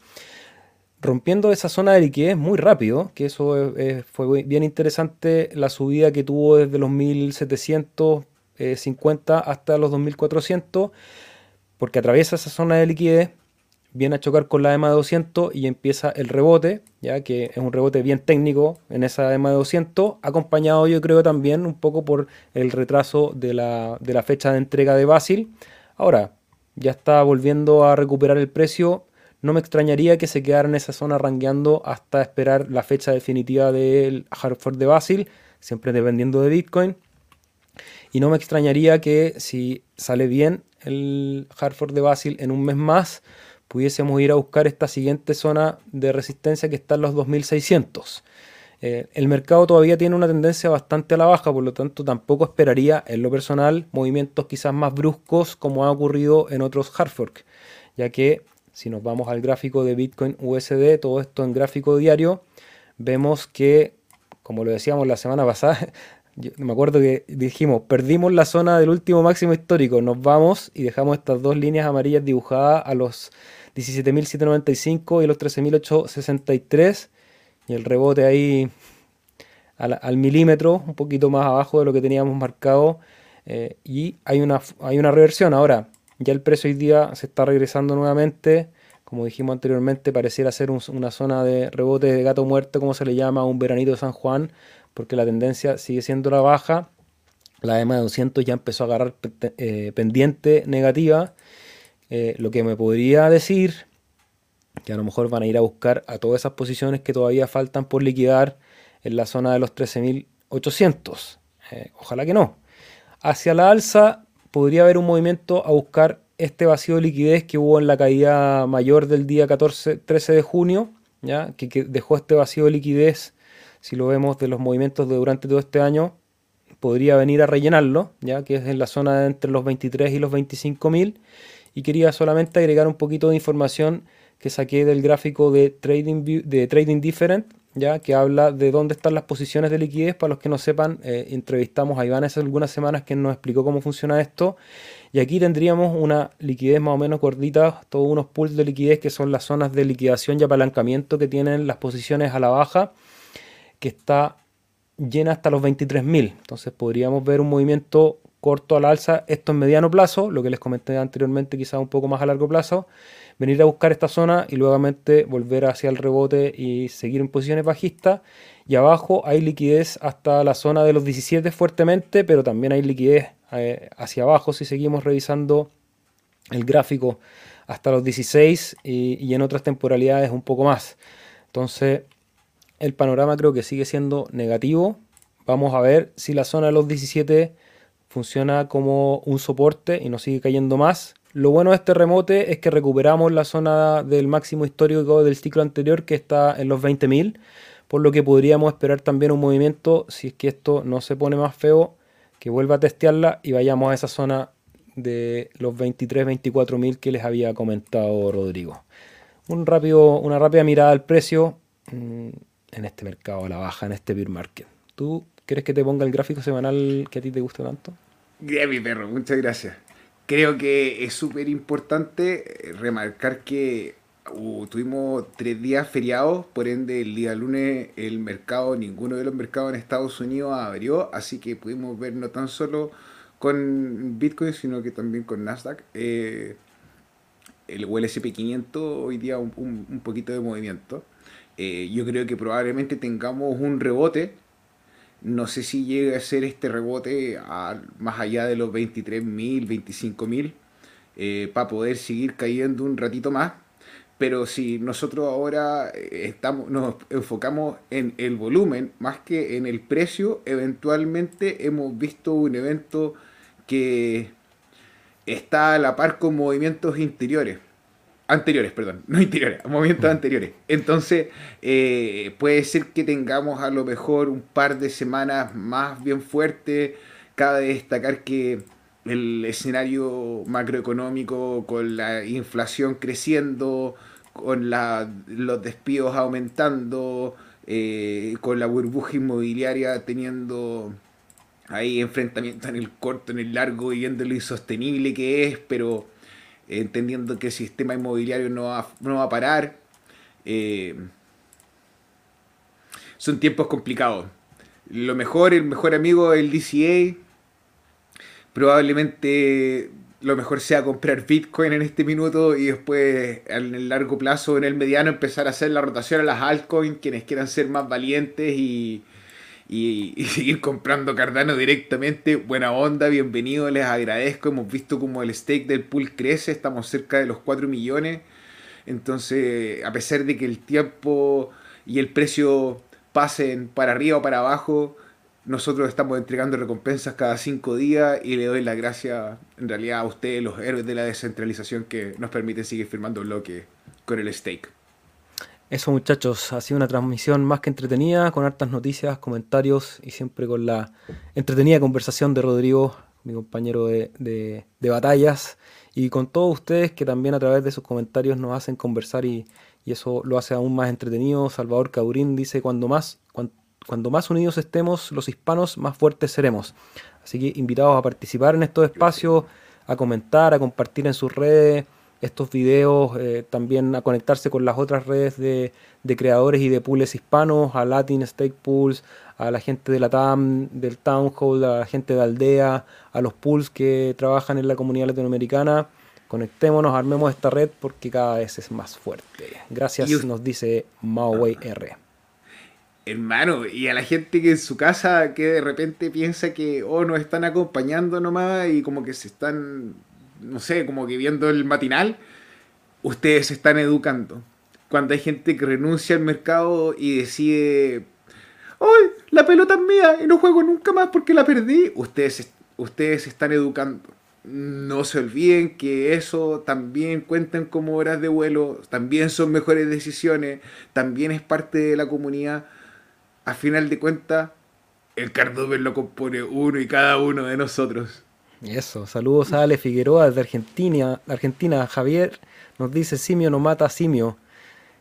rompiendo esa zona de liquidez muy rápido, que eso fue bien interesante la subida que tuvo desde los 1.750 hasta los 2.400, porque atraviesa esa zona de liquidez viene a chocar con la EMA 200 y empieza el rebote, ya que es un rebote bien técnico en esa EMA 200, acompañado yo creo también un poco por el retraso de la, de la fecha de entrega de Basil. Ahora, ya está volviendo a recuperar el precio, no me extrañaría que se quedara en esa zona rangueando hasta esperar la fecha definitiva del Hartford de Basil, siempre dependiendo de Bitcoin. Y no me extrañaría que si sale bien el Hartford de Basil en un mes más, pudiésemos ir a buscar esta siguiente zona de resistencia que está en los 2600. Eh, el mercado todavía tiene una tendencia bastante a la baja, por lo tanto tampoco esperaría en lo personal movimientos quizás más bruscos como ha ocurrido en otros hard fork, ya que si nos vamos al gráfico de Bitcoin USD, todo esto en gráfico diario, vemos que, como lo decíamos la semana pasada, me acuerdo que dijimos, perdimos la zona del último máximo histórico, nos vamos y dejamos estas dos líneas amarillas dibujadas a los 17.795 y los 13.863. Y el rebote ahí al, milímetro, un poquito más abajo de lo que teníamos marcado. Eh, y hay una, hay una reversión. Ahora, ya el precio hoy día se está regresando nuevamente. Como dijimos anteriormente, pareciera ser una zona de rebote de gato muerto, como se le llama, un veranito de San Juan, porque la tendencia sigue siendo la baja. La EMA de 200 ya empezó a agarrar eh, pendiente negativa. Eh, lo que me podría decir que a lo mejor van a ir a buscar a todas esas posiciones que todavía faltan por liquidar en la zona de los 13.800. Eh, ojalá que no. Hacia la alza podría haber un movimiento a buscar este vacío de liquidez que hubo en la caída mayor del día 14, 13 de junio, ¿ya? Que, dejó este vacío de liquidez, si lo vemos de los movimientos de durante todo este año, podría venir a rellenarlo, ya que es en la zona entre los 23 y los 25 mil. Y quería solamente agregar un poquito de información que saqué del gráfico de Trading, de trading Different, ya que habla de dónde están las posiciones de liquidez. Para los que no sepan, eh, entrevistamos a Iván hace algunas semanas que nos explicó cómo funciona esto. Y aquí tendríamos una liquidez más o menos gordita, todos unos pools de liquidez que son las zonas de liquidación y apalancamiento que tienen las posiciones a la baja, que está llena hasta los 23.000. Entonces podríamos ver un movimiento corto al alza, esto en mediano plazo, lo que les comenté anteriormente quizás un poco más a largo plazo venir a buscar esta zona y luego volver hacia el rebote y seguir en posiciones bajistas. Y abajo hay liquidez hasta la zona de los 17 fuertemente, pero también hay liquidez eh, hacia abajo si seguimos revisando el gráfico hasta los 16 y, y en otras temporalidades un poco más. Entonces el panorama creo que sigue siendo negativo. Vamos a ver si la zona de los 17 funciona como un soporte y no sigue cayendo más lo bueno de este remote es que recuperamos la zona del máximo histórico del ciclo anterior que está en los 20.000, por lo que podríamos esperar también un movimiento, si es que esto no se pone más feo, que vuelva a testearla y vayamos a esa zona de los 23, 24.000 que les había comentado Rodrigo. Un rápido, una rápida mirada al precio mm, en este mercado a la baja, en este beer market. ¿Tú quieres que te ponga el gráfico semanal que a ti te gusta tanto? Bien, mi perro, muchas gracias creo que es súper importante eh, remarcar que uh, tuvimos tres días feriados, por ende el día lunes el mercado, ninguno de los mercados en Estados Unidos abrió, así que pudimos ver no tan solo con Bitcoin, sino que también con Nasdaq. Eh, el ULSP 500 hoy día un, poquito de movimiento. Eh, yo creo que probablemente tengamos un rebote no sé si llega a ser este rebote más allá de los 23.000, 25.000, eh, para poder seguir cayendo un ratito más. Pero si nosotros ahora eh, estamos, nos enfocamos en el volumen más que en el precio, eventualmente hemos visto un evento que está a la par con movimientos interiores anteriores, perdón, no interiores, movimientos mm. anteriores. Entonces, eh, puede ser que tengamos a lo mejor un par de semanas más bien fuertes. Cabe destacar que el escenario macroeconómico con la inflación creciendo, con la, los despidos aumentando, eh, con la burbuja inmobiliaria teniendo ahí enfrentamientos en el corto, en el largo y viendo lo insostenible que es, pero entendiendo que el sistema inmobiliario no va, no va a parar. Eh, son tiempos complicados. Lo mejor, el mejor amigo del DCA, probablemente lo mejor sea comprar Bitcoin en este minuto y después en el largo plazo, en el mediano, empezar a hacer la rotación a las altcoins, quienes quieran ser más valientes y, y, seguir comprando Cardano directamente. Buena onda, bienvenido, les agradezco. Hemos visto como el stake del pool crece, estamos cerca de los 4 millones. Entonces, a pesar de que el tiempo y el precio pasen para arriba o para abajo, nosotros estamos entregando recompensas cada 5 días y le doy la gracia en realidad a ustedes, los héroes de la descentralización, que nos permiten seguir firmando bloque con el stake. Eso muchachos, ha sido una transmisión más que entretenida, con hartas noticias, comentarios y siempre con la entretenida conversación de Rodrigo, mi compañero de, batallas, y con todos ustedes que también a través de sus comentarios nos hacen conversar y, eso lo hace aún más entretenido. Salvador Caurín dice, cuando más, cuando más unidos estemos los hispanos, más fuertes seremos. Así que invitados a participar en estos espacios, a comentar, a compartir en sus redes estos videos, eh, también a conectarse con las otras redes de, creadores y de pools hispanos, a Latin Stake Pools, a la gente de la TAM, del Town Hall, a la gente de Aldea, a los pools que trabajan en la comunidad latinoamericana. Conectémonos, armemos esta red porque cada vez es más fuerte. Gracias, nos dice Maoway R. Hermano, y a la gente que en su casa que de repente piensa que oh, nos están acompañando nomás y como que se están, no sé, como que viendo el matinal, ustedes se están educando. Cuando hay gente que renuncia al mercado y decide, ¡ay! La pelota es mía y no juego nunca más porque la perdí, ustedes, ustedes se están educando. No se olviden que eso también cuentan como horas de vuelo, también son mejores decisiones, también es parte de la comunidad a final de cuentas, el Cardover lo compone uno y cada uno de nosotros. Eso, saludos a Ale Figueroa desde Argentina. Argentina, Javier nos dice simio no mata simio.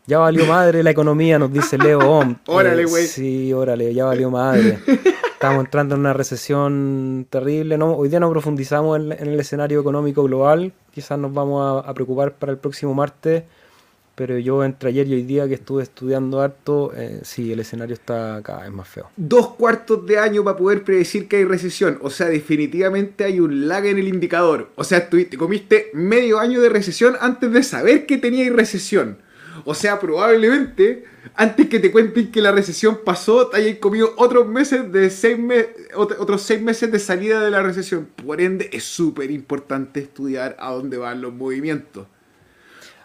Ya valió madre la economía, nos dice Leo Om. órale, güey. sí, órale, ya valió madre. Estamos entrando en una recesión terrible. ¿no? Hoy día no profundizamos en, el escenario económico global. Quizás nos vamos a preocupar para el próximo martes pero yo entre ayer y hoy día que estuve estudiando harto, eh, sí, el escenario está cada vez más feo. Dos cuartos de año para poder predecir que hay recesión. O sea, definitivamente hay un lag en el indicador. O sea, te comiste medio año de recesión antes de saber que teníais recesión. O sea, probablemente, antes que te cuenten que la recesión pasó, te hayas comido otros meses de seis otros seis meses de salida de la recesión. Por ende, es súper importante estudiar a dónde van los movimientos.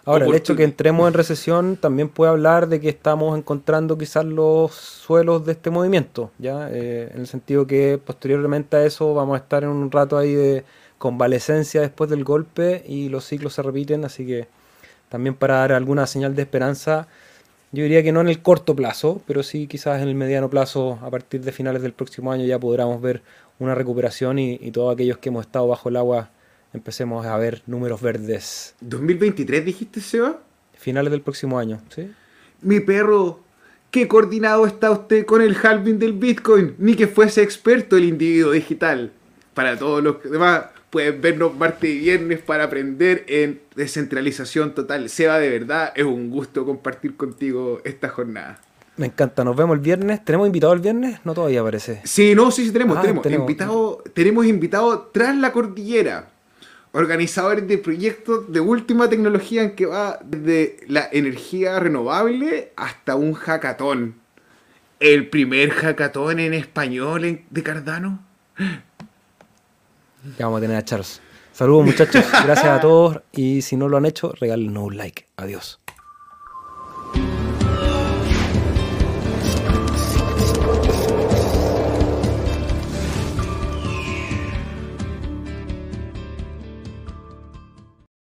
Ahora, el hecho de que entremos en recesión también puede hablar de que estamos encontrando quizás los suelos de este movimiento, ¿ya? Eh, en el sentido que posteriormente a eso vamos a estar en un rato ahí de convalecencia después del golpe y los ciclos se repiten, así que también para dar alguna señal de esperanza, yo diría que no en el corto plazo, pero sí quizás en el mediano plazo, a partir de finales del próximo año ya podremos ver una recuperación y, y todos aquellos que hemos estado bajo el agua empecemos a ver números verdes. ¿2023 dijiste, Seba? Finales del próximo año, ¿sí? Mi perro, ¿qué coordinado está usted con el halving del Bitcoin? Ni que fuese experto el individuo digital. Para todos los demás, pueden vernos martes y viernes para aprender en descentralización total. Seba, de verdad, es un gusto compartir contigo esta jornada. Me encanta, nos vemos el viernes. ¿Tenemos invitado el viernes? No todavía parece. Sí, no, sí, sí tenemos, ah, tenemos. Invitado, tenemos invitado tras la cordillera organizadores de proyectos de última tecnología en que va desde la energía renovable hasta un hackathon. El primer hackathon en español de Cardano. Ya vamos a tener a Charles. Saludos muchachos, gracias a todos y si no lo han hecho, regálenos un like. Adiós.